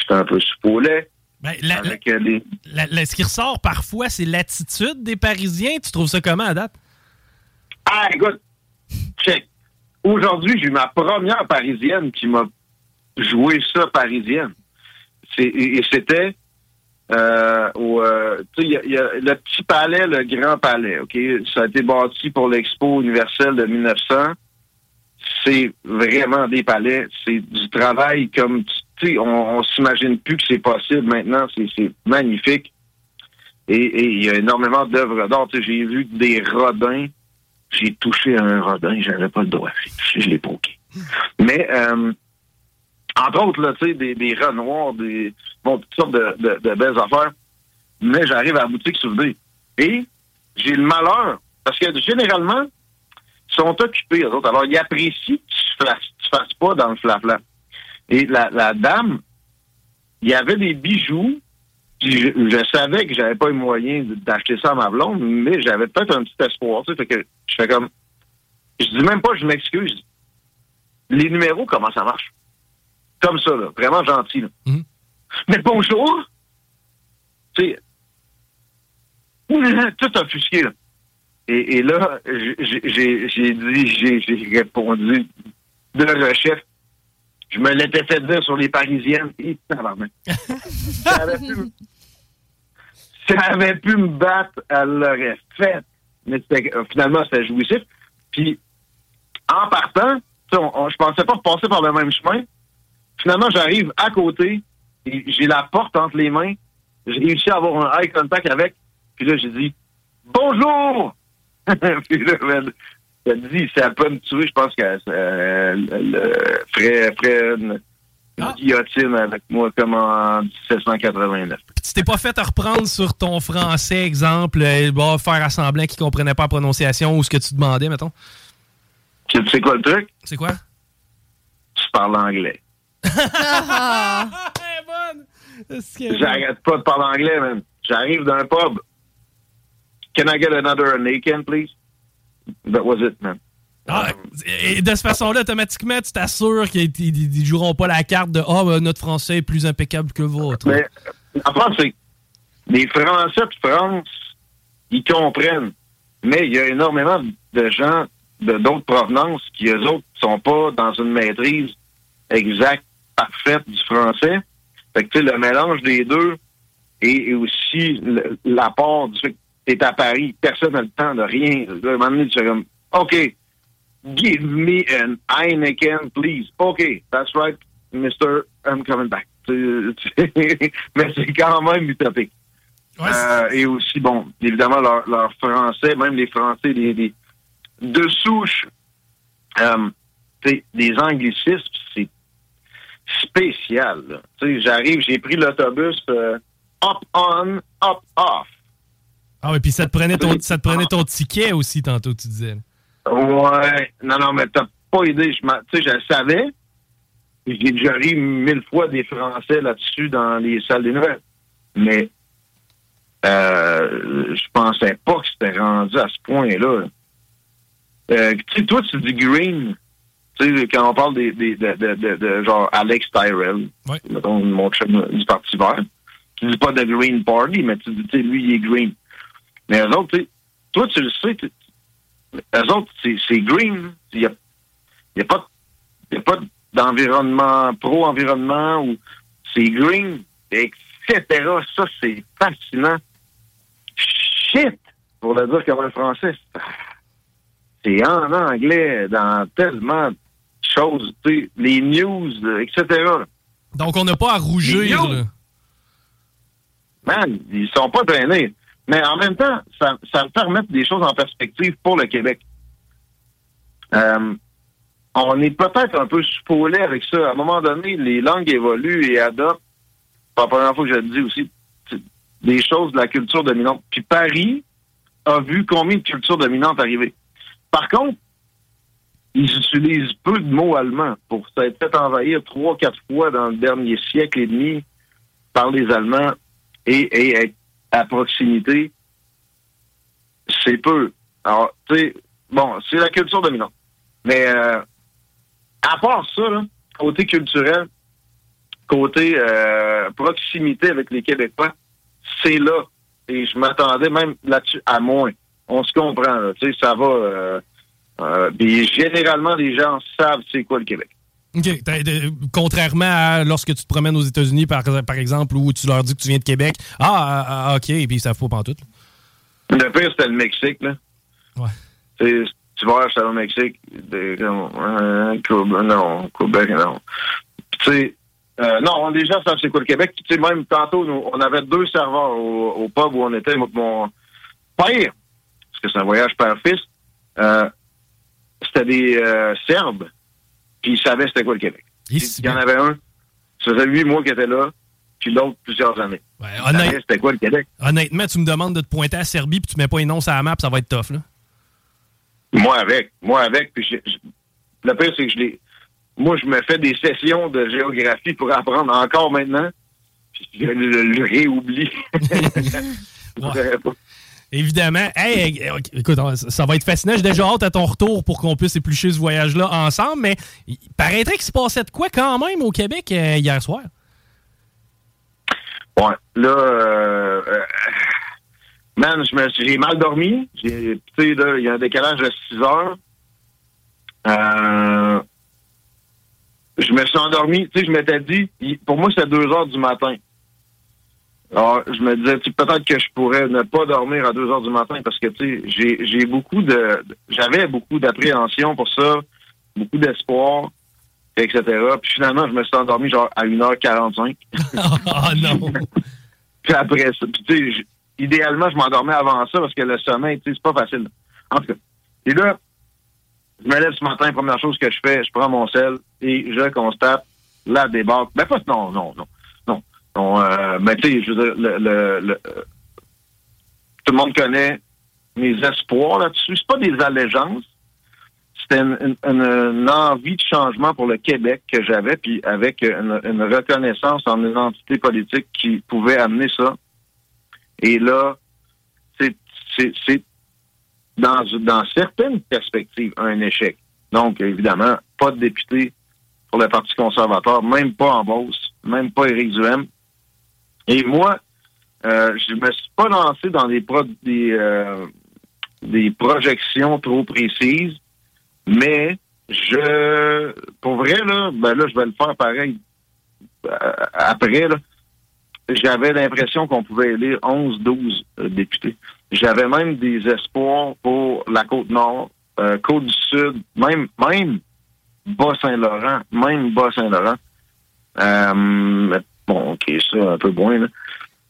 Speaker 10: j'étais un peu supolé.
Speaker 5: Ben, la-
Speaker 10: avec euh,
Speaker 5: La- la- ce qui ressort parfois, c'est l'attitude des Parisiens. Tu trouves ça comment à date?
Speaker 10: Ah, écoute, check. Aujourd'hui, j'ai eu ma première parisienne qui m'a joué ça parisienne. Et, et c'était euh, au, euh, il y a- il y, a le petit palais, le grand palais, OK? Ça a été bâti pour l'Expo universelle de 1900. C'est vraiment des palais. C'est du travail comme, tu on, on s'imagine plus que c'est possible maintenant. C'est magnifique. Et il y a énormément d'œuvres d'art. J'ai vu des rodins. J'ai touché un rodin, j'avais pas le droit. Je l'ai poqué. Mais, euh, entre autres, là, des, des rats noirs, des, bon, toutes sortes de, belles affaires. Mais j'arrive à la boutique soudée. Et j'ai le malheur, parce que généralement, ils sont occupés, eux autres. Alors, ils apprécient que tu fasses, fasses pas dans le flafla. Et la, la dame, il y avait des bijoux puis je, je savais que j'avais pas les moyens d'acheter ça à ma blonde, mais j'avais peut-être un petit espoir. Tu sais, fait que je fais comme. Je dis même pas, je m'excuse. Les numéros, comment ça marche? Comme ça, là. Vraiment gentil, là. Mais bonjour! Tu sais. Tout offusqué, là. Et, et là, j'ai dit, j'ai j'ai répondu de rechef. Je me l'étais fait dire sur les Parisiennes. Et avait pu, me- ça avait pu me battre, elle l'aurait fait. Mais euh, finalement, c'était jouissif. Puis, en partant, on- on- je pensais pas passer par le même chemin. Finalement, j'arrive à côté, et j'ai la porte entre les mains. J'ai réussi à avoir un eye contact avec. Puis là, j'ai dit Bonjour! puis là, ben, elle dit, si elle peut me tuer, je pense qu'elle euh, ferait, ferait une, une guillotine avec moi comme en 1789.
Speaker 5: Tu t'es pas fait à reprendre sur ton français, exemple, euh, bon, faire à semblant qu'il comprenait pas la prononciation ou ce que tu demandais, mettons?
Speaker 10: Tu sais quoi le truc?
Speaker 5: C'est quoi?
Speaker 10: Tu parles anglais. J'arrête pas de parler anglais, man. J'arrive d'un pub. Can I get another Naken, please? That was it, man.
Speaker 5: Ah, et de cette façon-là, automatiquement, tu t'assures qu'ils ils- ils joueront pas la carte de Ah, ben, notre français est plus impeccable que le vôtre.
Speaker 10: Mais la France, c'est les Français de France, ils comprennent. Mais il y a énormément de gens de d'autres provenances qui, eux autres, sont pas dans une maîtrise exacte, parfaite du français. Fait que, le mélange des deux et, et aussi l'apport du fait que t'es à Paris, personne n'a le temps de rien. Là, à un moment donné, tu comme, OK, give me an Heineken, please. OK, that's right, mister, I'm coming back. Mais c'est quand même utopique. Euh, et aussi, bon, évidemment, leur, leur français, même les Français, des, des- de souche, euh, des anglicismes, c'est spécial. là. Tu sais, j'arrive, j'ai pris l'autobus euh, up on, up off.
Speaker 5: Ah, ouais, puis ça te prenait ton, ça te prenait ton ticket aussi, tantôt, tu disais.
Speaker 10: Ouais. Non, non, mais t'as pas idée. Je, tu sais, je le savais, J'ai déjà ri mille fois des Français là-dessus dans les salles des nouvelles. Mais euh, je pensais pas que c'était rendu à ce point-là. Euh, tu sais, toi, tu dis green. Tu sais, quand on parle des, des- de, de, de, de genre Alex Tyrell, mettons, mon chum du Parti vert, tu dis pas de Green Party, mais tu dis, tu sais, lui, il est green. Mais eux autres, toi, tu le sais, eux autres, c'est green. Il n'y a, y a pas, il y a pas d'environnement, pro-environnement, ou c'est green, etc. Ça, c'est fascinant. Shit! Pour le dire comme un français, c'est en anglais dans tellement de choses, tu sais, les news, etc.
Speaker 5: Donc, on n'a pas à rougir.
Speaker 10: Man, ils sont pas traînés. Mais en même temps, ça, ça me des choses en perspective pour le Québec. Euh, on est peut-être un peu spoilé avec ça. À un moment donné, les langues évoluent et adoptent. C'est la première fois que je le dis aussi. Des choses de la culture dominante. Puis Paris a vu combien de cultures dominantes arriver. Par contre, ils utilisent peu de mots allemands pour s'être fait envahir trois, quatre fois dans le dernier siècle et demi par les Allemands et, et être à proximité. C'est peu. Alors, tu sais, bon, c'est la culture dominante. Mais euh, à part ça, là, côté culturel, côté euh, proximité avec les Québécois, c'est là. Et je m'attendais même là-dessus à moins. On se comprend. Tu sais, ça va. Euh, euh, généralement, les gens savent c'est quoi le Québec.
Speaker 5: OK. T'as- Contrairement à lorsque tu te promènes aux États-Unis, par, par exemple, où tu leur dis que tu viens de Québec. Ah, ah, ah, OK, puis ils savent pas pantoute.
Speaker 10: Le pire, c'était le Mexique, là.
Speaker 5: Ouais.
Speaker 10: Tu vas j'étais au Mexique. des- non, euh, Cuba, non, Québec, non. Tu sais, euh, non, les gens savent c'est quoi le Québec. Tu sais, même tantôt, nous, on avait deux serveurs au, au pub où on était. Mon- Mon père, parce que c'est un voyage père-fils, euh, c'était des euh, Serbes, puis ils savaient c'était quoi le Québec. Il y en avait un, ça faisait huit mois qu'il était là, puis l'autre plusieurs années.
Speaker 5: Honnête-
Speaker 10: savaient c'était quoi le Québec.
Speaker 5: Honnêtement, tu me demandes de te pointer à Serbie puis tu mets pas une once à la map, ça va être tough, là.
Speaker 10: Moi avec, moi avec. Puis je- je- le pire, c'est que je l'ai. Moi, je me fais des sessions de géographie pour apprendre encore maintenant. Puis je le, le réoublie.
Speaker 5: Évidemment. Hey, ok, écoute, ça va être fascinant. J'ai déjà hâte à ton retour pour qu'on puisse éplucher ce voyage-là ensemble, mais il paraîtrait qu'il se passait de quoi quand même au Québec euh, hier soir?
Speaker 10: Ouais. Là, euh, euh, man, j'ai mal dormi. Il y a un décalage de 6 heures. Euh, je me suis endormi. Tu sais, je m'étais dit, pour moi, c'est 2 heures du matin. Alors, je me disais, tu sais, peut-être que je pourrais ne pas dormir à 2 heures du matin parce que, tu sais, j'ai, j'ai beaucoup de, j'avais beaucoup d'appréhension pour ça, beaucoup d'espoir, etc. Puis finalement, je me suis endormi genre à 1h45.
Speaker 5: Ah non!
Speaker 10: Puis après ça, puis tu sais, idéalement, je m'endormais avant ça parce que le sommeil, tu sais, c'est pas facile. En tout cas. Et là, je me lève ce matin, première chose que je fais, je prends mon sel et je constate la débarque. Ben pas, non, non, non, euh, ben tu sais, je veux dire, le, le, le- tout le monde connaît mes espoirs là-dessus. C'est pas des allégeances. C'était une, une- une- envie de changement pour le Québec que j'avais, puis avec une, une reconnaissance en une politique qui pouvait amener ça. Et là, c'est dans, dans certaines perspectives un échec. Donc, évidemment, pas de député pour le Parti conservateur, même pas en Beauce, même pas Éric Duhem. Et moi, euh, je me suis pas lancé dans des, pro- des, euh, des projections trop précises, mais je, pour vrai, là, ben là, je vais le faire pareil euh, après, là. J'avais l'impression qu'on pouvait élire 11, 12 euh, députés. J'avais même des espoirs pour la Côte-Nord, euh, Côte-du-Sud, même, même Bas-Saint-Laurent, même Bas-Saint-Laurent. Bon, OK, ça, un peu moins, là.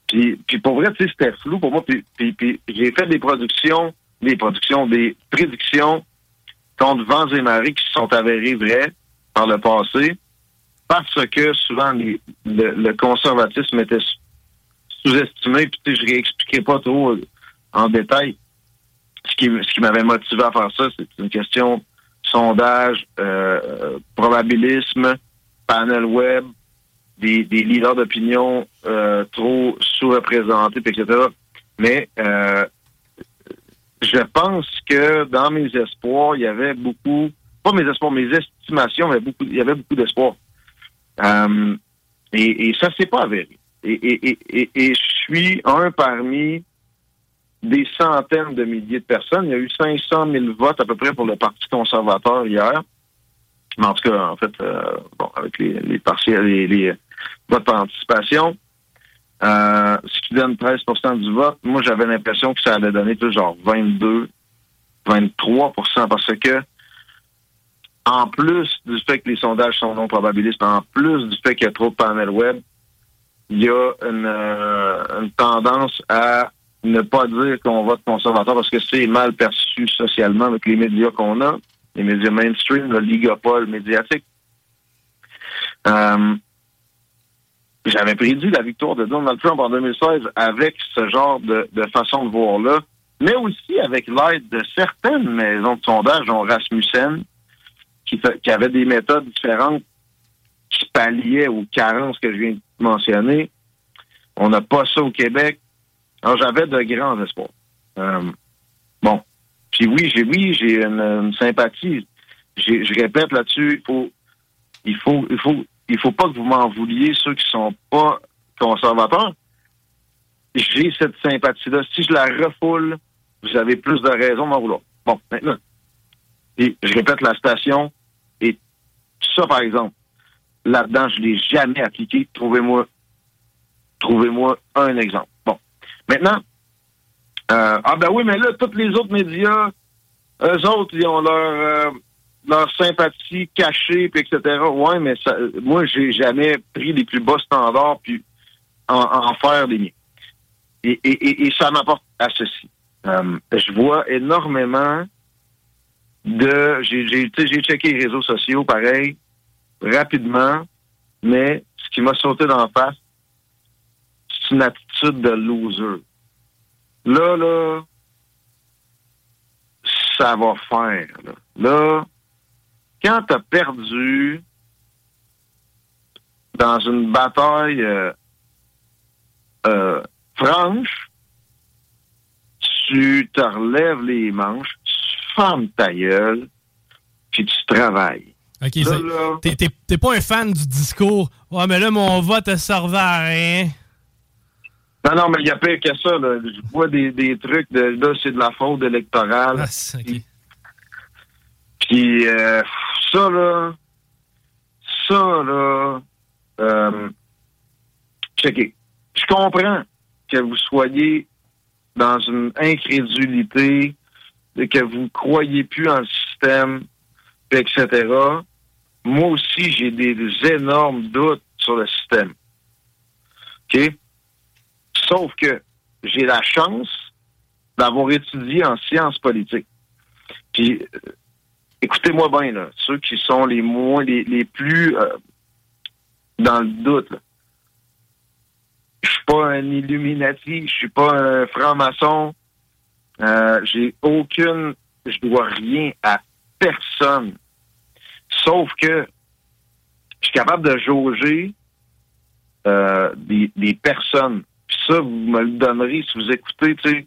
Speaker 10: Puis, puis pour vrai, c'était flou pour moi. Puis, puis, j'ai fait des productions, des productions, des prédictions contre vents et marées qui se sont avérées vraies par le passé parce que souvent les- le, conservatisme était sous- sous-estimé. Puis je réexpliquerai pas trop euh, en détail ce qui, ce qui m'avait motivé à faire ça. C'est une question sondage, euh, euh, probabilisme, panel web, des, des leaders d'opinion euh, trop sous-représentés, etc. Mais euh, je pense que dans mes espoirs, il y avait beaucoup, pas mes espoirs, mes estimations, avait beaucoup, il y avait beaucoup d'espoir. Euh, et, et ça s'est pas avéré. Et, et, et, et, je suis un parmi des centaines de milliers de personnes. Il y a eu 500 000 votes à peu près pour le Parti conservateur hier. Mais en tout cas, en fait, euh, bon, avec les, les partiels, les votes par anticipation, euh, ce qui donne 13% du vote, moi, j'avais l'impression que ça allait donner plus genre 22, 23% parce que, en plus du fait que les sondages sont non probabilistes, en plus du fait qu'il y a trop de panels web, il y a une, euh, une tendance à ne pas dire qu'on vote conservateur parce que c'est mal perçu socialement avec les médias qu'on a, les médias mainstream, le ligopole médiatique. Euh, J'avais prédit la victoire de Donald Trump en 2016 avec ce genre de, façon de voir-là, mais aussi avec l'aide de certaines maisons de sondage, dont Rasmussen, qui, qui avait des méthodes différentes qui palliaient aux carences que je viens de mentionner. On n'a pas ça au Québec. Alors, j'avais de grands espoirs. Euh, bon. Puis oui, j'ai oui, j'ai une, une sympathie. Je répète là-dessus, il faut, il faut, il faut, il faut pas que vous m'en vouliez ceux qui sont pas conservateurs. J'ai cette sympathie-là. Si je la refoule, vous avez plus de raisons de m'en vouloir. Bon, maintenant. Et je répète la station. Et ça, par exemple, là-dedans, je l'ai jamais appliqué. Trouvez-moi, trouvez-moi un exemple. Bon. Maintenant, euh, ah ben oui, mais là, tous les autres médias, eux autres, ils ont leur, euh, leur sympathie cachée, puis etc. Ouais, mais ça, moi, j'ai jamais pris les plus bas standards, puis en, faire des miens. Et, et, et, ça m'apporte à ceci. Euh, je vois énormément de... J'ai checké les réseaux sociaux, pareil, rapidement, mais ce qui m'a sauté dans la face, c'est une attitude de loser. Là, là, ça va faire. Là, là quand t'as perdu dans une bataille euh, euh, franche, tu te relèves les manches, tu fermes ta gueule, puis tu travailles.
Speaker 5: OK,
Speaker 10: Là,
Speaker 5: c'est-
Speaker 10: là.
Speaker 5: t'es- t'es t'es pas un fan du discours. Ouais, mais là, mon vote ne servait à rien.
Speaker 10: Non, non, mais il y a pire que ça. Là. Je vois des, des trucs de là, c'est de la fraude électorale.
Speaker 5: Ah,
Speaker 10: Puis euh, ça, là, ça, là, euh. Je comprends que vous soyez dans une incrédulité, que vous croyez plus en le système, etc. Moi aussi, j'ai des, des énormes doutes sur le système. OK? Sauf que j'ai la chance d'avoir étudié en sciences politiques. Puis, écoutez-moi bien, là, ceux qui sont les moins, les, les plus euh, dans le doute, là. Je suis pas un Illuminati, je suis pas un franc-maçon, euh, j'ai aucune, je dois rien à personne. Sauf que je suis capable de jauger euh, des, des personnes. Puis ça, vous me le donnerez si vous écoutez, tu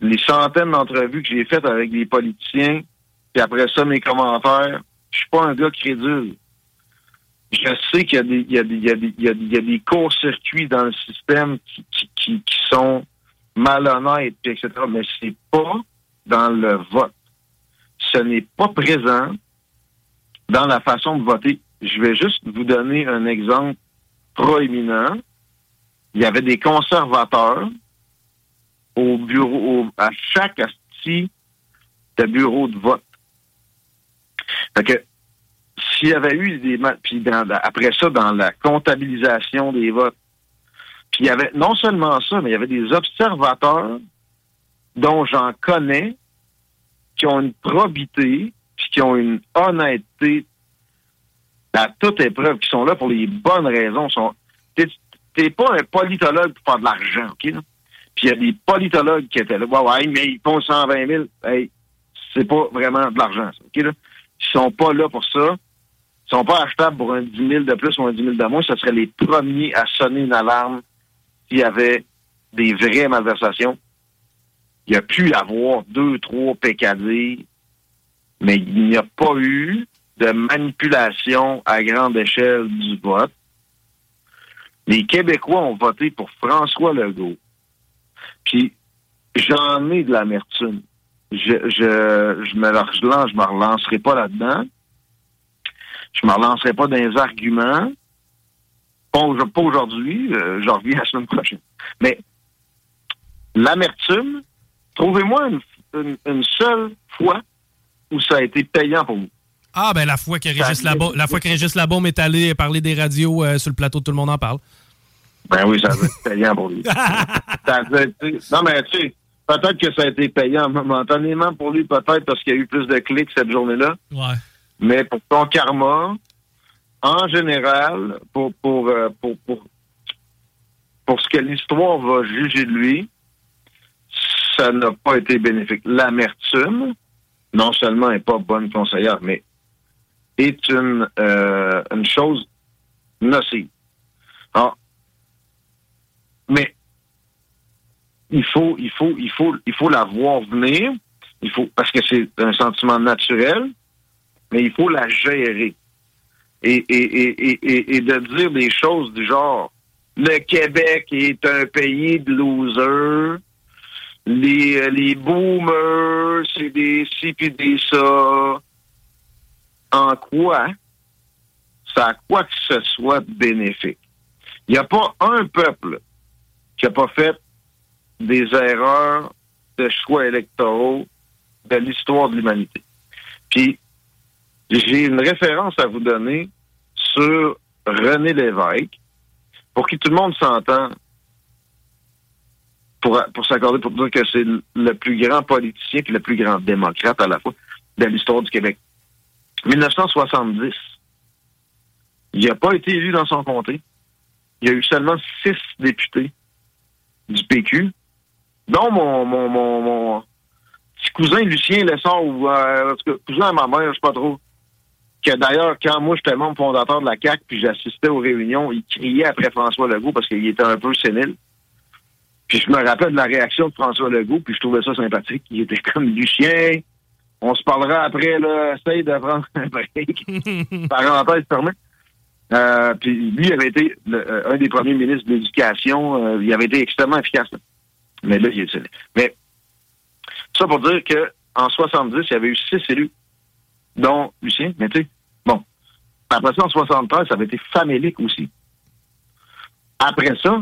Speaker 10: les centaines d'entrevues que j'ai faites avec des politiciens, puis après ça, mes commentaires, je suis pas un gars crédule. Je sais qu'il y a des, il y a des, courts-circuits dans le système qui, qui, qui, sont malhonnêtes, etc. Mais c'est pas dans le vote. Ce n'est pas présent dans la façon de voter. Je vais juste vous donner un exemple proéminent. Il y avait des conservateurs au bureau, au- à chaque asti de bureau de vote. Fait que s'il y avait eu des puis après ça dans la comptabilisation des votes, puis il y avait non seulement ça, mais il y avait des observateurs dont j'en connais qui ont une probité puis qui ont une honnêteté à toute épreuve, qui sont là pour les bonnes raisons. Sont, t'es, pas un politologue pour faire de l'argent, OK? Puis il y a des politologues qui étaient là. Ouais, ouais, mais ils font 120 000. Hey, c'est pas vraiment de l'argent, ça, OK? Ils sont pas là pour ça. sont pas achetables pour un 10 000 de plus ou un 10 000 de moins, ce seraient les premiers à sonner une alarme s'il y avait des vraies malversations. Il y a pu avoir deux, trois PKD, mais il n'y a pas eu de manipulation à grande échelle du vote. Les Québécois ont voté pour François Legault. Puis, j'en ai de l'amertume. Je, je, je me relance, je me relancerai pas là-dedans. Je me relancerai pas dans les arguments. Pas, au- pas aujourd'hui, euh, j'en reviens la semaine prochaine. Mais l'amertume, trouvez-moi une, une- une seule fois où ça a été payant pour vous.
Speaker 5: Ah, ben la fois que Régis Labaume, la fois que Régis Labaume est allé parler des radios euh, sur le plateau, tout le monde en parle.
Speaker 10: Ben oui, ça a été payant pour lui. Ça a été- non, mais tu sais, peut-être que ça a été payant momentanément pour lui, peut-être parce qu'il y a eu plus de clics cette journée-là.
Speaker 5: Ouais.
Speaker 10: Mais pour ton karma, en général, pour pour euh, pour, pour, pour ce que l'histoire va juger de lui, ça n'a pas été bénéfique. L'amertume, non seulement n'est pas bonne conseillère, mais est une euh, une chose nocive. Alors, mais il faut, il faut, il faut, il faut la voir venir. Il faut parce que c'est un sentiment naturel, mais il faut la gérer. Et, et, et, et, de dire des choses du genre le Québec est un pays de losers, les, euh, les boomers, c'est des ci pis des ça. En quoi ça a quoi que ce soit bénéfique? Il n'y a pas un peuple qui n'a pas fait des erreurs de choix électoraux de l'histoire de l'humanité. Puis, j'ai une référence à vous donner sur René Lévesque, pour qui tout le monde s'entend, pour, s'accorder pour dire que c'est le plus grand politicien et le plus grand démocrate à la fois de l'histoire du Québec. 1970, il n'a pas été élu dans son comté. Il y a eu seulement six députés du PQ, dont mon, mon, mon, mon petit cousin Lucien Lessard, ou euh, cousin à ma mère, je sais pas trop, que d'ailleurs, quand moi j'étais membre fondateur de la CAC puis j'assistais aux réunions, il criait après François Legault parce qu'il était un peu sénile. Puis je me rappelle de la réaction de François Legault, puis je trouvais ça sympathique. Il était comme Lucien, on se parlera après, là, essaye de prendre un break. Parenthèse fermée. Euh, puis lui avait été le- euh, un des premiers ministres de l'Éducation. euh, il avait été extrêmement efficace. là. Mais là, il est. Mais ça pour dire que en 70, il y avait eu six élus, dont Lucien. Mais tu sais, bon. Après ça, en 73, ça avait été famélique aussi. Après ça,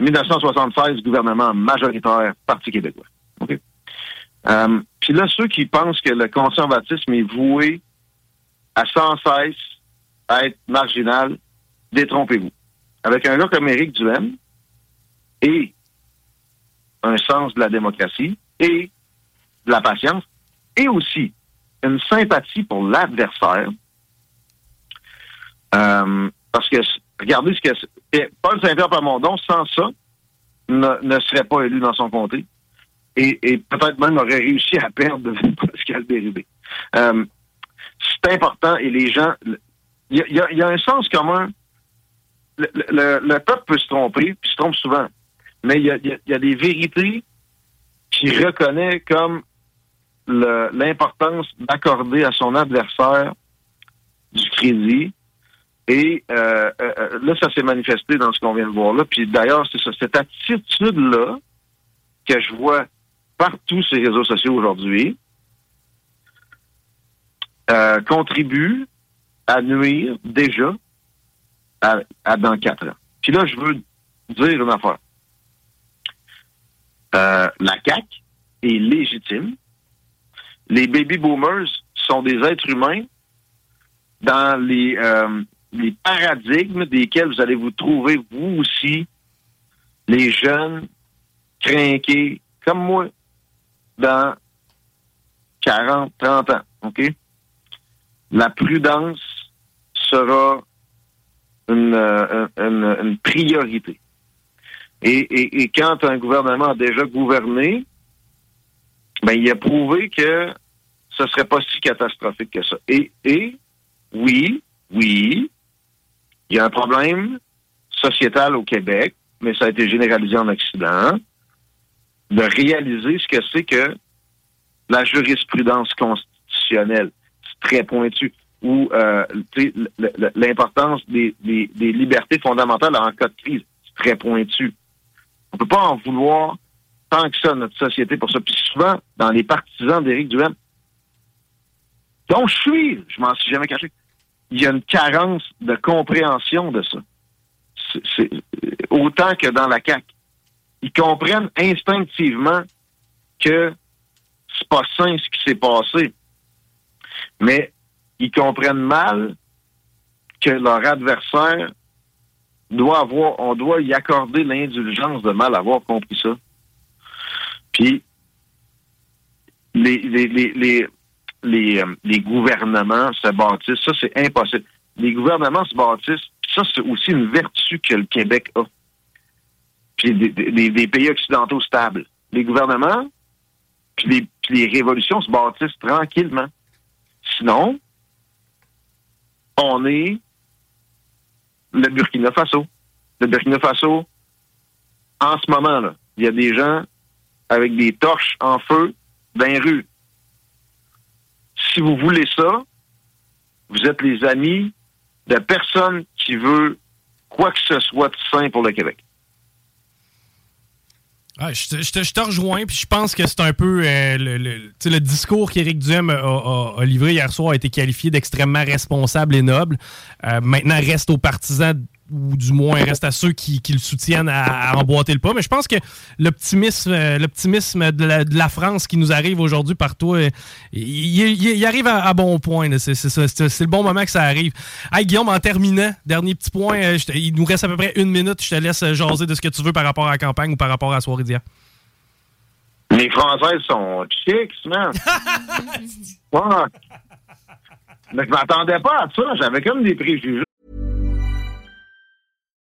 Speaker 10: 1976, gouvernement majoritaire, Parti québécois. OK? Euh, Puis là, ceux qui pensent que le conservatisme est voué à sans cesse à être marginal, détrompez-vous. Avec un gars comme Éric Duhem et un sens de la démocratie et de la patience et aussi une sympathie pour l'adversaire. Euh, parce que, regardez ce que... Paul Saint-Pierre Plamondon, sans ça, ne, serait pas élu dans son comté et, peut-être même aurait réussi à perdre Pascal Bérubé. Euh, c'est important et les gens... Il y a, un sens commun. Le, le- le peuple peut se tromper, puis se trompe souvent. Mais il y a, des vérités qu'il reconnaît comme l'importance d'accorder à son adversaire du crédit. Et euh, euh, là, ça s'est manifesté dans ce qu'on vient de voir là. Puis d'ailleurs, c'est ça, cette attitude-là que je vois partout sur les réseaux sociaux aujourd'hui euh, contribue à nuire déjà à, à dans quatre ans. Puis là, je veux dire une affaire. Euh, la CAQ est légitime. Les baby boomers sont des êtres humains dans les, euh, les paradigmes desquels vous allez vous trouver, vous aussi, les jeunes, crinqués, comme moi, dans 40, 30 ans. OK? La prudence sera une, euh, une, une priorité. Et, et, et quand un gouvernement a déjà gouverné, ben, il a prouvé que ce serait pas si catastrophique que ça. Et, et oui, oui, il y a un problème sociétal au Québec, mais ça a été généralisé en Occident, de réaliser ce que c'est que la jurisprudence constitutionnelle. C'est très pointu. Ou euh, l'importance des, des- des libertés fondamentales en cas de crise. C'est très pointu. On peut pas en vouloir tant que ça notre société pour ça. Puis souvent, dans les partisans d'Éric Duhem, dont je suis, je m'en suis jamais caché, il y a une carence de compréhension de ça. C'est- autant que dans la CAQ. Ils comprennent instinctivement que c'est pas sain ce qui s'est passé. Mais ils comprennent mal que leur adversaire doit avoir, on doit y accorder l'indulgence de mal avoir compris ça. Puis, les, les, les, les, les, euh, gouvernements se bâtissent, ça c'est impossible. Les gouvernements se bâtissent, ça c'est aussi une vertu que le Québec a. Puis des pays occidentaux stables. Les gouvernements, puis les, puis les révolutions se bâtissent tranquillement. Sinon, on est le Burkina Faso. Le Burkina Faso, en ce moment, là, il y a des gens avec des torches en feu dans les rues. Si vous voulez ça, vous êtes les amis de personne qui veut quoi que ce soit de sain pour le Québec.
Speaker 5: Ah, je, te, rejoins, puis je pense que c'est un peu euh, le, le- discours qu'Éric Duhem a livré hier soir a été qualifié d'extrêmement responsable et noble. Euh, maintenant, reste aux partisans, ou du moins reste à ceux qui, qui le soutiennent à, à emboîter le pas. Mais je pense que l'optimisme euh, l'optimisme de la, de la France qui nous arrive aujourd'hui par toi, euh, il, il- il arrive à, à bon point. C'est le bon moment que ça arrive. Hey, Guillaume, en terminant, dernier petit point, euh, je il nous reste à peu près une minute. Je te laisse jaser de ce que tu veux par rapport à la campagne ou par rapport à la soirée d'hier.
Speaker 10: Les Françaises sont chics, man. ouais. Mais je m'attendais pas à ça. J'avais comme des préjugés.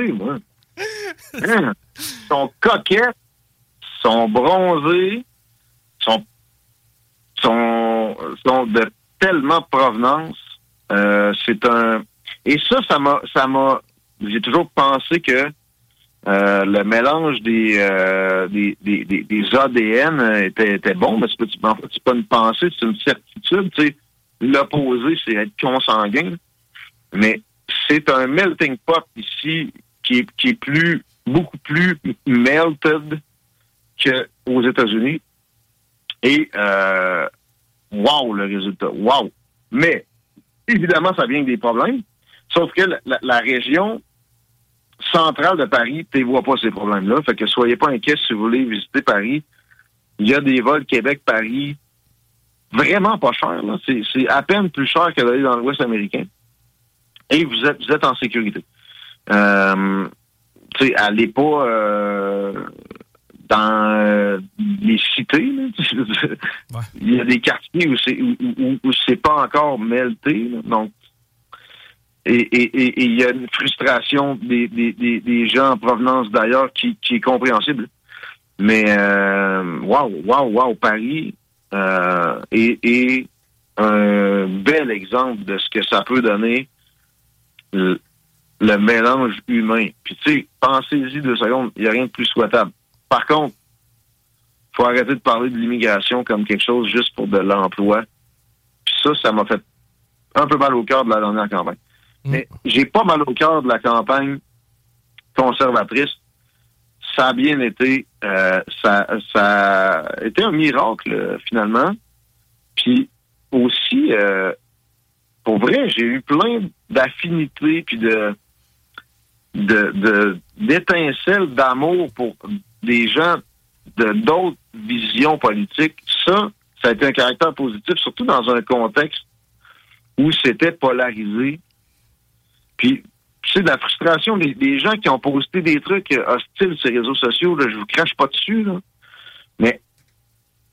Speaker 10: Sais, moi. Hein? Ils sont coquettes, sont bronzés, sont, sont, sont de tellement provenance. Euh, c'est un. Et ça, ça m'a. ça m'a. J'ai toujours pensé que euh, le mélange des, euh, des, des, des, des ADN était, bon, mais c'est en c'est pas une pensée, c'est une certitude. L'opposé, c'est être consanguin. Mais c'est un melting pot ici qui est, qui est plus, beaucoup plus melted qu'aux États-Unis. Et, euh, wow, le résultat. Wow. Mais, évidemment, ça vient avec des problèmes. Sauf que la, région centrale de Paris ne voit pas ces problèmes-là. Fait que soyez pas inquiets si vous voulez visiter Paris. Il y a des vols Québec-Paris vraiment pas chers. c'est à peine plus cher que d'aller dans l'Ouest américain. Et vous êtes, vous êtes en sécurité. Euh, tu sais, allez pas euh, dans euh, les cités. là. Il y a des quartiers où c'est où, où- où c'est pas encore melté. là. Donc, et et- et- et il y a une frustration des, des, des, des gens en provenance d'ailleurs qui, qui est compréhensible. Mais euh, waouh, waouh, waouh, Paris euh, est, est un bel exemple de ce que ça peut donner le, mélange humain. Puis tu sais, pensez-y deux secondes, il n'y a rien de plus souhaitable. Par contre, faut arrêter de parler de l'immigration comme quelque chose juste pour de l'emploi. ça, ça m'a fait un peu mal au cœur de la dernière campagne. Mais j'ai pas mal au cœur de la campagne conservatrice. Ça a bien été. euh, ça, ça a été un miracle, finalement. Puis aussi, euh, pour vrai, j'ai eu plein d'affinités puis de de d'étincelles d'amour pour des gens de d'autres visions politiques. Ça, ça a été un caractère positif, surtout dans un contexte où c'était polarisé. Puis, tu sais, de la frustration des, des gens qui ont posté des trucs hostiles sur les réseaux sociaux, là, je vous crache pas dessus, là. mais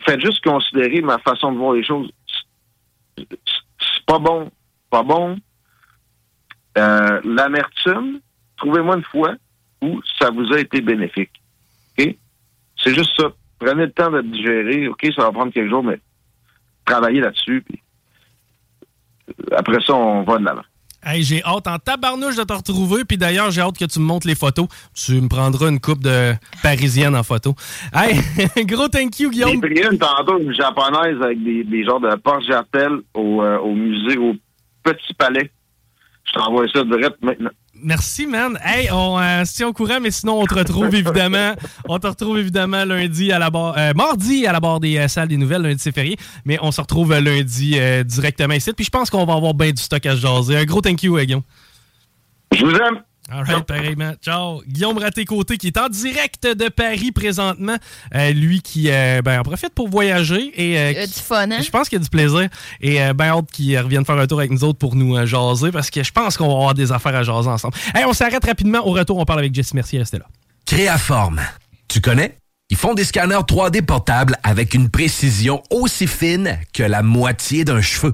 Speaker 10: faites juste considérer ma façon de voir les choses. C'est c'est pas bon. Pas bon. Euh, L'amertume, trouvez-moi une fois où ça vous a été bénéfique. OK? C'est juste ça. Prenez le temps de digérer. OK, ça va prendre quelques jours, mais travaillez là-dessus. puis Après ça, on va de l'avant.
Speaker 5: Hey, j'ai hâte en tabarnouche de te retrouver. Puis d'ailleurs, j'ai hâte que tu me montres les photos. Tu me prendras une coupe de parisienne en photo. Hey, gros thank you,
Speaker 10: J'ai
Speaker 5: Guillaume.
Speaker 10: pris une tantôt, une japonaise avec des, des genres de Porsche Jartel au, euh, au musée, au Petit Palais. Je t'envoie ça direct maintenant.
Speaker 5: Merci, man. Hey, on euh, se tient au courant, mais sinon, on te retrouve évidemment. On te retrouve évidemment lundi à la barre. euh, mardi à la barre des euh, salles des nouvelles. Lundi, c'est férié. Mais on se retrouve euh, lundi euh, directement ici. Puis je pense qu'on va avoir bien du stock à se jaser. Un gros thank you, Guillaume.
Speaker 10: Je vous aime.
Speaker 5: All right, pareillement. Ciao. Guillaume Raté-Côté qui est en direct de Paris présentement. Euh, lui qui euh, ben, en profite pour voyager. Et, euh,
Speaker 7: Il y a du fun, hein?
Speaker 5: Je pense qu'il y a du plaisir. Et euh, ben hâte qu'il revienne faire un tour avec nous autres pour nous euh, jaser parce que je pense qu'on va avoir des affaires à jaser ensemble. Hey, on s'arrête rapidement. Au retour, on parle avec Jesse Mercier. Restez là.
Speaker 8: Créaforme. Tu connais? Ils font des scanners 3D portables avec une précision aussi fine que la moitié d'un cheveu.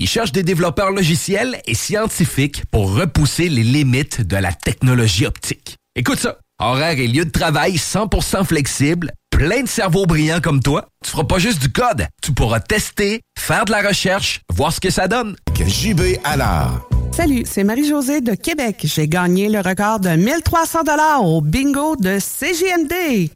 Speaker 8: Ils cherchent des développeurs logiciels et scientifiques pour repousser les limites de la technologie optique. Écoute ça. Horaire et lieu de travail 100% flexible, plein de cerveaux brillants comme toi. Tu feras pas juste du code, tu pourras tester, faire de la recherche, voir ce que ça donne.
Speaker 12: JB Allard. Salut, c'est Marie-Josée de Québec. J'ai gagné le record de 1300 dollars au bingo de CGMD.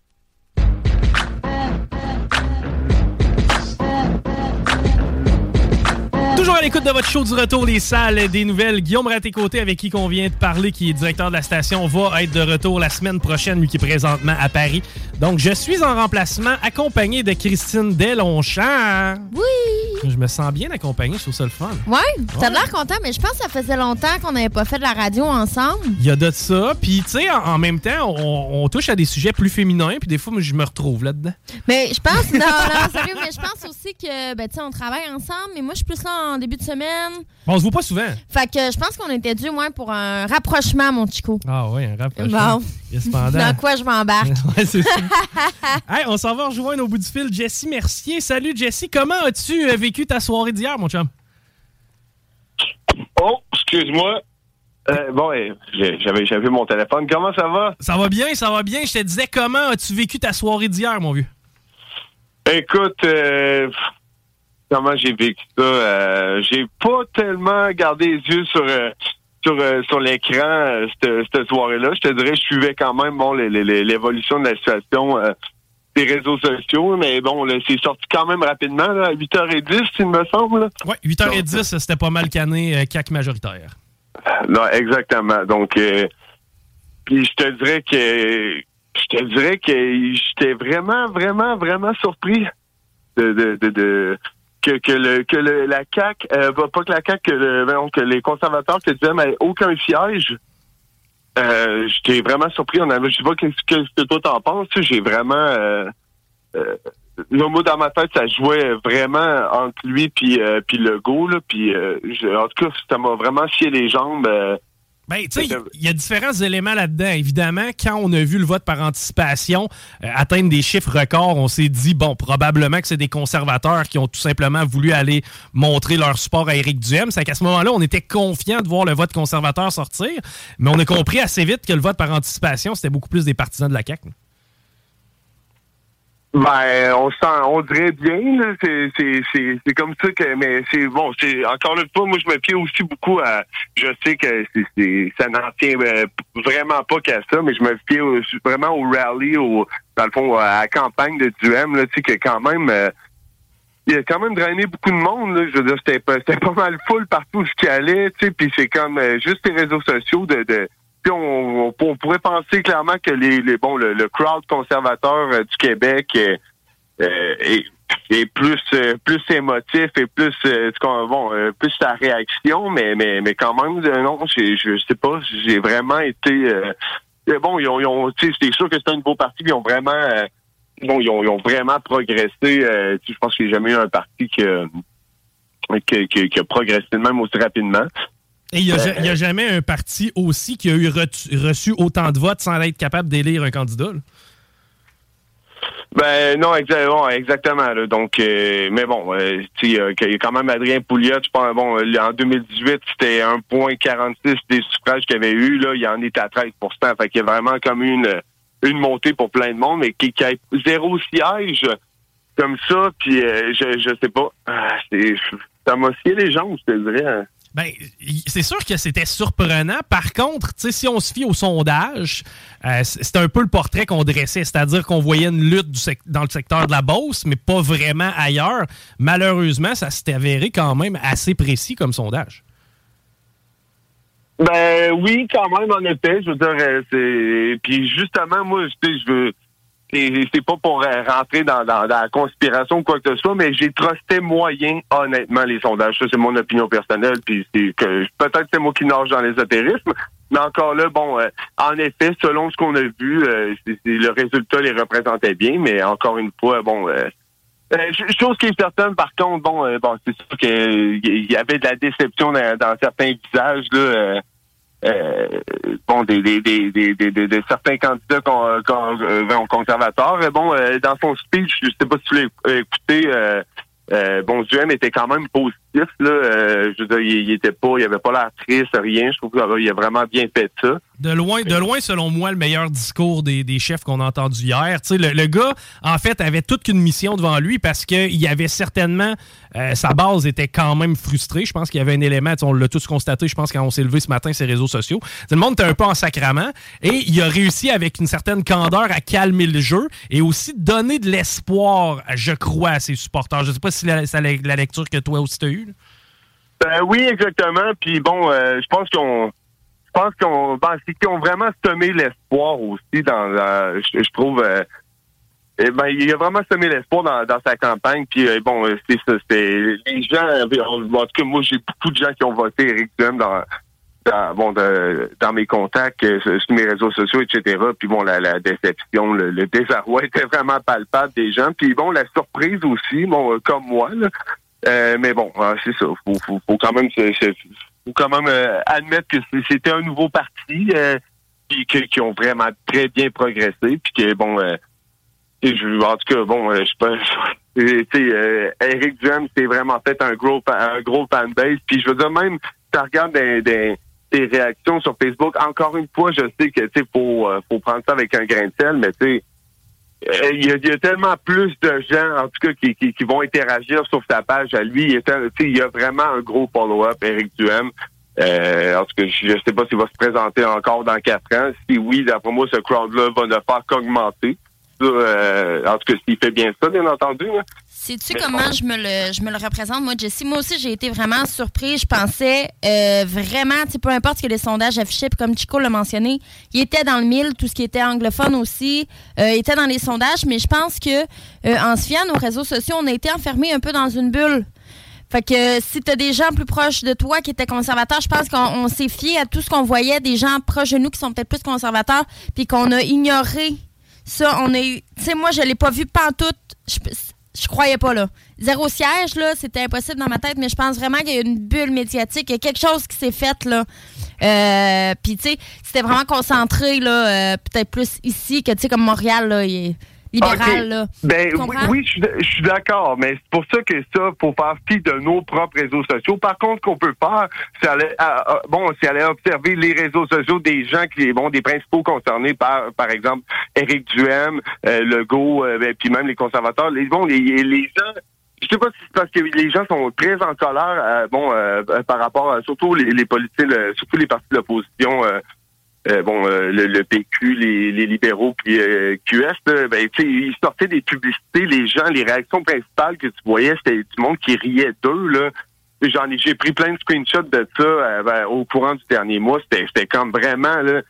Speaker 5: Toujours à l'écoute de votre show du retour des salles des nouvelles. Guillaume Raté-Côté, avec qui on vient de parler, qui est directeur de la station, va être de retour la semaine prochaine, lui qui est présentement à Paris. Donc, je suis en remplacement accompagné de Christine Delonchamp.
Speaker 7: Oui!
Speaker 5: Je me sens bien accompagné, je trouve ça le fun.
Speaker 7: Ouais, t'as
Speaker 5: Ouais.
Speaker 7: l'air content, mais je pense que ça faisait longtemps qu'on n'avait pas fait de la radio ensemble.
Speaker 5: Il y a de ça. Puis, tu sais, en, en même temps, on, on touche à des sujets plus féminins. Puis, des fois, je me retrouve là-dedans.
Speaker 7: Mais je pense, non, non, sérieux, mais je pense aussi que, ben, tu sais, on travaille ensemble, mais moi, je suis plus là en début de semaine.
Speaker 5: Bon, on se voit pas souvent.
Speaker 7: Fait que je pense qu'on était dû, moins pour un rapprochement, mon Chico.
Speaker 5: Ah oui, un rapprochement.
Speaker 7: Bon.
Speaker 5: Cependant-
Speaker 7: Dans quoi je m'embarque?
Speaker 5: Ouais, c'est ça. Hey, on s'en va rejoindre au bout du fil Jessie Mercier. Salut Jessie, comment as-tu euh, vécu ta soirée d'hier, mon chum?
Speaker 13: Oh, excuse-moi. Euh, bon, eh, j'ai- j'avais j'avais mon téléphone. Comment ça va?
Speaker 5: Ça va bien, ça va bien. Je te disais, comment as-tu vécu ta soirée d'hier, mon vieux?
Speaker 13: Écoute, euh, comment j'ai vécu ça? Euh, j'ai pas tellement gardé les yeux sur euh, sur, euh, sur l'écran euh, cette, cette soirée-là. Je te dirais, je suivais quand même bon l'évolution de la situation des réseaux sociaux, mais bon, c'est sorti quand même rapidement, là, à 8h10, il me semble.
Speaker 5: Ouais, 8h10, c'était pas mal cané, euh, CAC majoritaire.
Speaker 13: Non, exactement. Donc, puis je te dirais que je te dirais que j'étais vraiment, vraiment, vraiment surpris de, de, de, de- que, que le que le, la CAC, euh, pas que la CAC, que, le- que les conservateurs que tu n'aies aucun siège. Euh, j'étais vraiment surpris. On avait, je sais pas qu'est-ce que, ce que toi t'en penses. J'ai vraiment euh, euh, le mot dans ma tête, ça jouait vraiment entre lui puis euh, puis le go là. Puis euh, en tout cas, ça m'a vraiment scié les jambes.
Speaker 5: Ben, tu sais, il y a différents éléments là-dedans. Évidemment, quand on a vu le vote par anticipation euh, atteindre des chiffres records, on s'est dit, bon, probablement que c'est des conservateurs qui ont tout simplement voulu aller montrer leur support à Éric Duhem. C'est qu'à ce moment-là, on était confiant de voir le vote conservateur sortir, mais on a compris assez vite que le vote par anticipation, c'était beaucoup plus des partisans de la CAQ.
Speaker 13: Ben, on sent, on dirait bien, là. C'est, comme ça que, mais c'est bon, c'est, encore une fois, moi, je me fie aussi beaucoup à, je sais que c'est, ça n'en tient euh, vraiment pas qu'à ça, mais je me fie vraiment au rallye, au, dans le fond, à la campagne de Duhem, là, tu sais, que quand même, euh, il a quand même drainé beaucoup de monde. Là. Je veux dire, c'était pas, pas mal full partout où je allait, tu sais, puis c'est comme euh, juste les réseaux sociaux de, de puis on, on, on pourrait penser clairement que les, les bon le, le crowd conservateur euh, du Québec euh, euh, est, est plus euh, plus émotif et plus bon plus sa réaction, mais mais mais quand même non, j'ai- je sais pas, j'ai vraiment été bon ils ont, ils ont sûr que c'est un nouveau parti, ils ont vraiment bon, ils ont, ils ont vraiment progressé. je pense qu'il n'y a jamais eu un parti qui, qui- qui a progressé de même aussi rapidement.
Speaker 5: Et il n'y a,
Speaker 13: Euh,
Speaker 5: a jamais un parti aussi qui a eu reçu autant de votes sans être capable d'élire un candidat. là?
Speaker 13: Ben non, exactement, exactement. là. Donc, euh, mais bon, euh, tu sais, euh, qu'il y a quand même Adrien Pouliot, je pense, bon, euh, en 2018, c'était 1,46 des suffrages qu'il avait eu. Là, il en est à 13% Fait qu'il y a vraiment comme une une montée pour plein de monde, mais qui, qui a zéro siège comme ça, puis euh, je, je sais pas. Ah, c'est, ça m'a scié les jambes, je te dirais.
Speaker 5: Ben, c'est sûr que c'était surprenant. Par contre, si on se fie au sondage, euh, c'est un peu le portrait qu'on dressait, c'est-à-dire qu'on voyait une lutte dans le secteur de la Beauce, mais pas vraiment ailleurs. Malheureusement, ça s'est avéré quand même assez précis comme sondage.
Speaker 13: Ben oui, quand même, en effet. Je veux dire, euh, c'est. Puis justement, moi, sais, je veux. C'est pas pour euh, rentrer dans, dans, dans la conspiration ou quoi que ce soit, mais j'ai trusté moyen, honnêtement, les sondages. Ça, c'est mon opinion personnelle. Puis c'est que peut-être c'est moi qui nage dans l'ésotérisme. Mais encore là, bon, euh, en effet, selon ce qu'on a vu, euh, le résultat les représentait bien, mais encore une fois, bon, euh, euh, ch- chose qui est certaine, par contre, bon, euh, bon, c'est sûr qu'il y avait de la déception dans, dans certains visages, là. Euh, euh, bon, des, des, des, des certains candidats con, con- euh, bon, conservateurs. Euh, Bon, euh, dans son speech, je sais pas si tu l'as euh, écouté, euh, euh, bon, Duhem était quand même positif, là. Euh, je veux dire, il, il était pas, il avait pas l'air triste, rien. Je trouve qu'il a vraiment bien fait ça.
Speaker 5: De loin, de loin, selon moi, le meilleur discours des, des chefs qu'on a entendu hier. Tu sais, le, le gars, en fait, avait toute une mission devant lui parce qu'il y avait certainement. euh, sa base était quand même frustrée. Je pense qu'il y avait un élément, tu on l'a tous constaté, je pense, quand on s'est levé ce matin, ces réseaux sociaux. Tu sais, Le monde était un peu en sacrament et il a réussi avec une certaine candeur à calmer le jeu et aussi donner de l'espoir, je crois, à ses supporters. Je sais pas si c'est la- la lecture que toi aussi t'as eue. là.
Speaker 13: Ben oui, exactement. Puis bon, euh, je pense qu'on je pense qu'on ben, c'est qu'ils ont vraiment semé l'espoir aussi dans la- je, je trouve euh, eh ben il a vraiment semé l'espoir dans, dans sa campagne. Puis euh, bon, euh, c'est ça, c'est les gens avaient- en tout cas moi j'ai beaucoup de gens qui ont voté Éric Duhem dans dans, bon, dans mes contacts, euh, sur mes réseaux sociaux, etc. Puis bon, la, la déception, le, le désarroi était vraiment palpable des gens. Puis bon, la surprise aussi, bon, euh, comme moi, là. Euh, mais bon, euh, c'est ça. Faut, faut, faut quand même, se- se- faut quand même euh, admettre que c'était un nouveau parti, euh, puis que- qui ont vraiment très bien progressé, puis que bon, euh, je, en tout cas, bon, euh, je pense, sais, euh, Eric Duhem, c'est vraiment fait un gros, un gros fanbase. Puis je veux dire, même, tu regardes des, des, des réactions sur Facebook, encore une fois, je sais que, tu sais, faut, euh, faut prendre ça avec un grain de sel, mais tu sais, il y, a, il y a tellement plus de gens, en tout cas, qui, qui, qui vont interagir sur sa page à lui. Il, y a vraiment un gros follow-up, Eric Duhem. Euh, en tout cas, je ne sais pas s'il va se présenter encore dans quatre ans. Si oui, d'après moi, ce crowd-là va ne faire qu'augmenter. Euh, en tout cas, s'il fait bien ça, bien entendu.
Speaker 7: Sais-tu comment je me le je me le représente moi Jessie? Moi aussi j'ai été vraiment surprise. Je pensais euh, vraiment, peu importe ce que les sondages affichaient, puis comme Chico l'a mentionné, il était dans le mille, tout ce qui était anglophone aussi, euh, était dans les sondages, mais je pense que euh, en se fiant nos réseaux sociaux, on a été enfermés un peu dans une bulle. Fait que si t'as des gens plus proches de toi qui étaient conservateurs, je pense qu'on on s'est fié à tout ce qu'on voyait, des gens proches de nous qui sont peut-être plus conservateurs, puis qu'on a ignoré ça. On a eu, tu sais, moi je l'ai pas vu pantoute. Je, je croyais pas là. Zéro siège là, c'était impossible dans ma tête, mais je pense vraiment qu'il y a une bulle médiatique, il y a quelque chose qui s'est fait là. Euh, puis tu sais, c'était vraiment concentré là, euh, peut-être plus ici que tu sais comme Montréal là, il libéral là.
Speaker 13: Ben oui, je suis- d'accord, mais c'est pour ça que ça, faut faire fi de nos propres réseaux sociaux. Par contre, ce qu'on peut faire, c'est aller, à- à- bon, c'est aller observer les réseaux sociaux des gens qui, bon, des principaux concernés par, par exemple, Éric Duhem, euh, Legault, euh, ben, puis même les conservateurs. Les, bon, les, les gens. Je sais pas si c'est parce que les gens sont très en colère, euh, bon, euh, par rapport à surtout les, les le- surtout les partis de l'opposition. euh, euh, bon, euh, le, le PQ, les, les libéraux, puis euh, QS, ben, ils sortaient des publicités, les gens, les réactions principales que tu voyais, c'était du monde qui riait d'eux, là. J'en ai, j'ai pris plein de screenshots de ça euh, ben, au courant du dernier mois. C'était, c'était comme vraiment, là,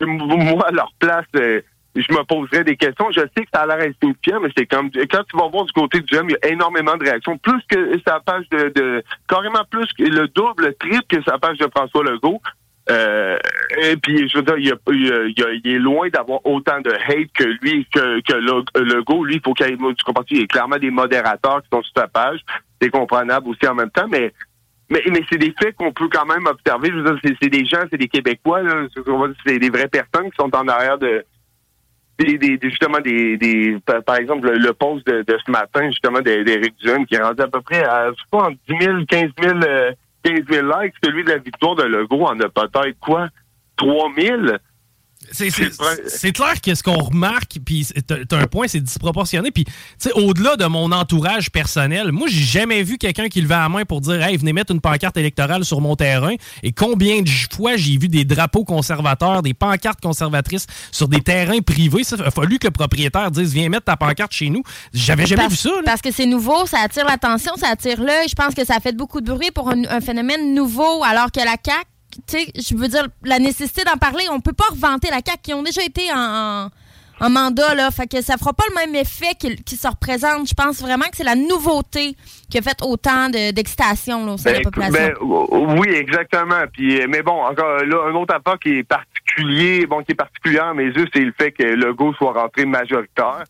Speaker 13: moi, à leur place, euh, je me poserais des questions. Je sais que ça a l'air insignifiant, mais c'est comme quand tu vas voir du côté du GEM, il y a énormément de réactions. Plus que sa page de, de carrément plus que le double, le triple que sa page de François Legault. Euh, et puis, je veux dire, il, est loin d'avoir autant de hate que lui, que, que le, Legault. Lui, il faut qu'il y ait, clairement des modérateurs qui sont sur sa page. C'est comprenable aussi en même temps, mais mais, c'est des faits qu'on peut quand même observer. Je veux dire, c'est, des gens, c'est des Québécois. C'est- des vraies personnes qui sont en arrière de justement des, par exemple le, le post de, ce matin justement d'Éric Duhaime qui est rendu à peu près à je sais pas entre 10 000 15 000 euh, 15 000 likes celui de la victoire de Legault en a peut-être quoi? 3 000
Speaker 5: C'est- clair que ce qu'on remarque, puis c'est- t'as un point, c'est disproportionné. Puis, tu sais, au-delà de mon entourage personnel, moi, j'ai jamais vu quelqu'un qui levait la main pour dire Hey, venez mettre une pancarte électorale sur mon terrain. Et combien de fois j'ai vu des drapeaux conservateurs, des pancartes conservatrices sur des terrains privés. Ça, il a fallu que le propriétaire dise Viens mettre ta pancarte chez nous. J'avais jamais
Speaker 7: parce,
Speaker 5: vu ça. là.
Speaker 7: Parce que c'est nouveau, ça attire l'attention, ça attire l'œil. Je pense que ça a fait beaucoup de bruit pour un, un phénomène nouveau, alors que la CAQ, je veux dire, la nécessité d'en parler, on peut pas revanter la CAQ qui ont déjà été en, en, en mandat, là. Fait que ça fera pas le même effet qu'il qui se représente. Je pense vraiment que c'est la nouveauté qui a fait autant de- d'excitation là, au sein de la
Speaker 13: Ben,
Speaker 7: population.
Speaker 13: ben, oui, exactement. Puis, euh, mais bon, encore là, un autre apport qui est particulier, bon, qui est particulier à mes yeux, c'est le fait que Legault soit rentré majoritaire.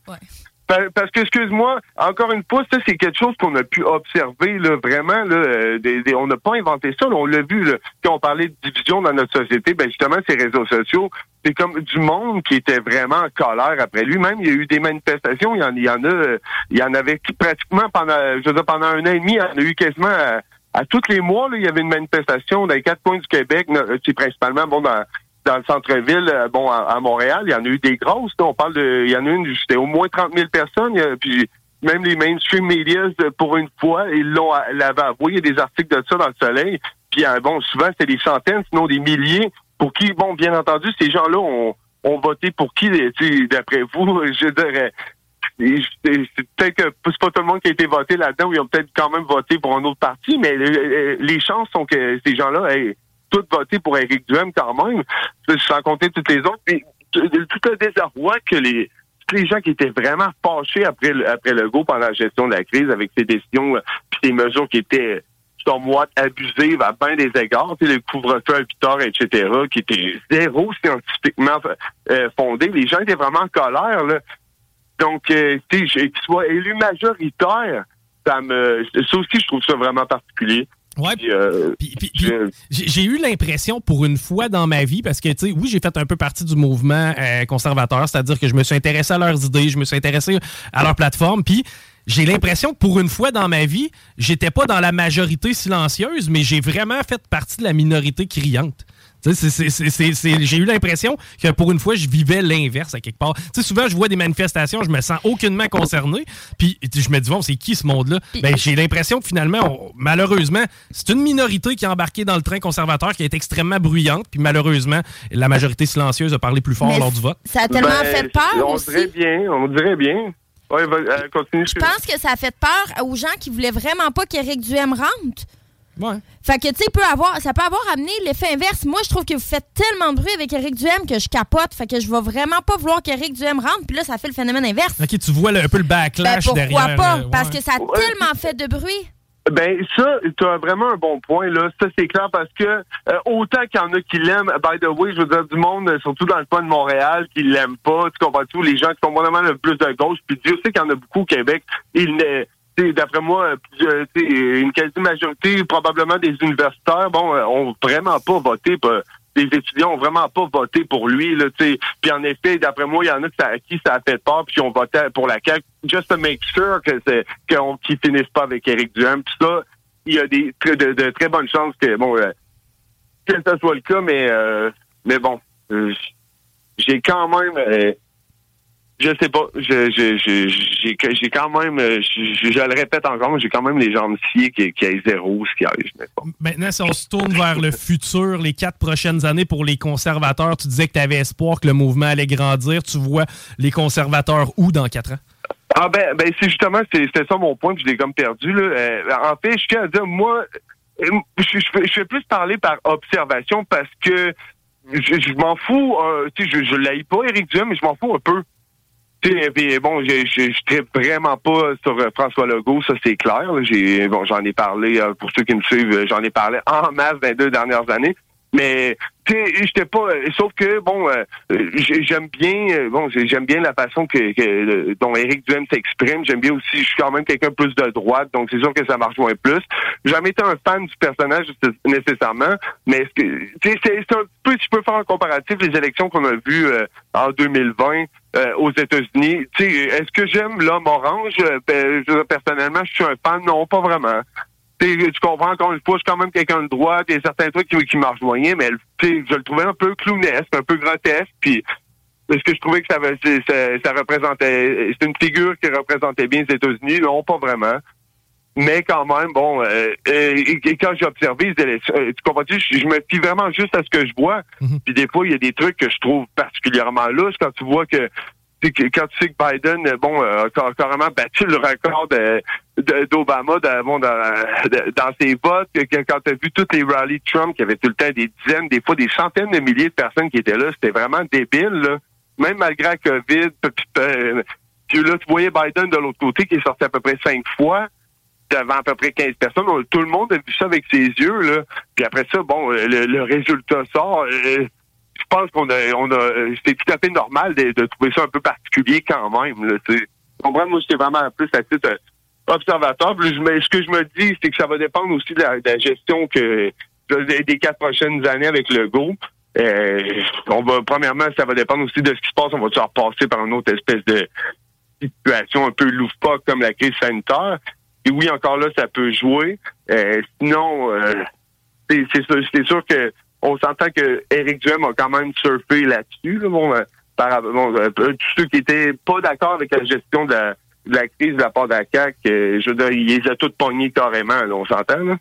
Speaker 13: Parce que, excuse-moi, encore une fois, ça, c'est quelque chose qu'on a pu observer, là, vraiment, là, euh, des- des- on n'a pas inventé ça, là, on l'a vu, là, quand on parlait de division dans notre société, ben, justement, ces réseaux sociaux, c'est comme du monde qui était vraiment en colère après lui. Même, il y a eu des manifestations, il y en, il y en a, euh, il y en avait pratiquement pendant, je veux dire, pendant un an et demi, il y en a eu quasiment à, à tous les mois, là, il y avait une manifestation dans les quatre coins du Québec, là, c'est principalement, bon, dans, dans le centre-ville, euh, bon, à, Montréal, il y en a eu des grosses. là. on parle de, il y en a une, c'était au moins 30 000 personnes. a- puis même les mainstream medias, euh, pour une fois, ils l'ont l'avaient avoué. Il y a des articles de ça dans le Soleil. Puis euh, bon, souvent c'était des centaines, sinon des milliers. Pour qui, bon, bien entendu, ces gens-là ont, ont voté pour qui, d'après vous, je dirais. C'est peut-être que c'est pas tout le monde qui a été voté là-dedans, ou ils ont peut-être quand même voté pour un autre parti, mais euh, les chances sont que ces gens-là tous voté pour Éric Duhem quand même, sans compter toutes les autres. Puis, tout le désarroi que les les gens qui étaient vraiment fâchés après le, après le go pendant la gestion de la crise avec ses décisions euh, puis ses mesures qui étaient moi abusives à bien des égards, le couvre-feu à 8 heures, etc., qui était zéro scientifiquement euh, fondé. Les gens étaient vraiment en colère. Là. Donc, euh, qu'il soit élu majoritaire, ça me ça aussi, je trouve ça vraiment particulier.
Speaker 5: Ouais.
Speaker 13: Puis, euh,
Speaker 5: j'ai eu l'impression pour une fois dans ma vie, parce que, tu sais, oui, j'ai fait un peu partie du mouvement euh, conservateur, c'est-à-dire que je me suis intéressé à leurs idées, je me suis intéressé à leur plateforme, puis j'ai l'impression que pour une fois dans ma vie, j'étais pas dans la majorité silencieuse, mais j'ai vraiment fait partie de la minorité criante. Tu sais, c'est- c'est- c'est- c'est- J'ai eu l'impression que pour une fois, je vivais l'inverse à quelque part. Tu sais, souvent, je vois des manifestations, je me sens aucunement concerné. Puis je me dis, bon, c'est qui ce monde-là? Ben, j'ai l'impression que finalement, on- malheureusement, c'est une minorité qui a embarqué dans le train conservateur qui est extrêmement bruyante. Puis malheureusement, la majorité silencieuse a parlé plus fort
Speaker 7: Mais
Speaker 5: lors du vote.
Speaker 7: ça a tellement
Speaker 13: Ben,
Speaker 7: fait peur
Speaker 13: On
Speaker 7: aussi.
Speaker 13: dirait bien, on dirait bien. Ouais, euh, continue.
Speaker 7: Je pense que ça a fait peur aux gens qui voulaient vraiment pas qu'Éric Duhem rentre.
Speaker 5: Ouais.
Speaker 7: Fait que, tu sais, peut avoir, ça peut avoir amené l'effet inverse. Moi, je trouve que vous faites tellement de bruit avec Éric Duhem que je capote. Fait que je vais vraiment pas vouloir qu'Éric Duhem rentre. Puis là, ça fait le phénomène inverse.
Speaker 5: Ok, tu vois le- un peu le
Speaker 7: Ben,
Speaker 5: backlash
Speaker 7: pourquoi
Speaker 5: derrière.
Speaker 7: pas?
Speaker 5: euh,
Speaker 7: Parce que ça a tellement fait de bruit.
Speaker 13: Ben ça, tu as vraiment un bon point là. Ça c'est clair parce que euh, autant qu'il y en a qui l'aiment, by the way, je veux dire du monde, euh, surtout dans le coin de Montréal, qui l'aiment pas. Tu comprends tout Les gens qui sont vraiment le plus de gauche. Puis Dieu sait qu'il y en a beaucoup au Québec. Il n'est tu sais, D'après moi, euh, sais, une quasi-majorité, probablement des universitaires, bon, euh, ont vraiment pas voté pour, les étudiants ont vraiment pas voté pour lui. Là, puis en effet, d'après moi, il y en a qui ça, à qui ça a fait peur, puis ont voté pour la CAQ, just to make sure que c'est qu'on qu'ils finissent pas avec Éric Duhem. Puis ça, il y a des de, de très bonnes chances que bon euh, que ça soit le cas, mais euh, mais bon, euh, j'ai quand même euh, Je sais pas. Je, je, je- j'ai, j'ai quand même, euh, je, je le répète encore, j'ai quand même les jambes sciées qui, qui aient zéro siège. mais bon.
Speaker 5: Maintenant, si on se tourne vers le futur, les quatre prochaines années pour les conservateurs, tu disais que tu avais espoir que le mouvement allait grandir. Tu vois les conservateurs où dans quatre ans?
Speaker 13: Ah ben, ben c'est justement, c'est- c'était ça mon point, puis je l'ai comme perdu. Là. Euh, en fait, je tiens à dire, moi, je, je, vais plus parler par observation parce que je, je m'en fous, euh, tu sais, je, je pas, Éric Duhem, mais je m'en fous un peu. Tu sais, puis bon, je, trippe vraiment pas sur euh, François Legault, ça c'est clair. J'ai, bon, j'en ai parlé, euh, pour ceux qui me suivent, euh, j'en ai parlé en masse dans les deux dernières années. Mais tu sais, j'étais pas. sauf que bon, euh, j'ai- j'aime bien. euh, Bon, j'ai- j'aime bien la façon que, que euh, dont Éric Duhem s'exprime. J'aime bien aussi. Je suis quand même quelqu'un plus de droite, donc c'est sûr que ça marche moins plus. J'ai jamais été un fan du personnage nécessairement, mais est-ce que tu sais, c'est un peu. Si je peux faire un comparatif les élections qu'on a vues euh, en 2020 euh, aux États-Unis. Tu sais, est-ce que j'aime l'homme orange? Euh, ben, personnellement, je suis un fan. Non, pas vraiment. Tu comprends encore une fois, je suis quand même quelqu'un de droite, il y a certains trucs qui, qui me rejoignaient, mais je le trouvais un peu clownesque, un peu grotesque, puis est-ce que je trouvais que ça, ça, ça représentait, c'est une figure qui représentait bien les États-Unis? Non, pas vraiment. Mais quand même, bon, euh, et- et quand j'ai observé euh, tu comprends-tu, je, je me fie vraiment juste à ce que je vois. Puis des fois, il y a des trucs que je trouve particulièrement louches quand tu vois que- quand tu sais que Biden, euh, bon, euh, a car- carrément battu le record de- d'Obama bon, dans, dans ses votes, quand tu as vu toutes les rallyes de Trump, qu'il y avait tout le temps des dizaines, des fois des centaines de milliers de personnes qui étaient là, c'était vraiment débile, là. Même malgré la COVID, euh, puis là, tu voyais Biden de l'autre côté qui est sorti à peu près cinq fois devant à peu près 15 personnes. On- Tout le monde a vu ça avec ses yeux, là. Puis après ça, bon, le, le résultat sort. euh, pense qu'on a, on a, tout à fait normal de, de trouver ça un peu particulier quand même, là, tu sais. Tu comprends? Moi, j'étais vraiment plus à titre observateur. Puis je ce que je me dis, c'est que ça va dépendre aussi de la, de la gestion que de- des quatre prochaines années avec le go. Euh, on va, premièrement, ça va dépendre aussi de ce qui se passe. On va se repasser par une autre espèce de situation un peu loufoque comme la crise sanitaire? Et oui, encore là, ça peut jouer. Euh, sinon, euh, c'est sûr que on s'entend que Eric Duhem a quand même surfé là-dessus. Euh, par, euh, tous ceux qui étaient pas d'accord avec la gestion de la, crise de la part de euh, je veux dire, il les a tous pognés carrément, on s'entend, là?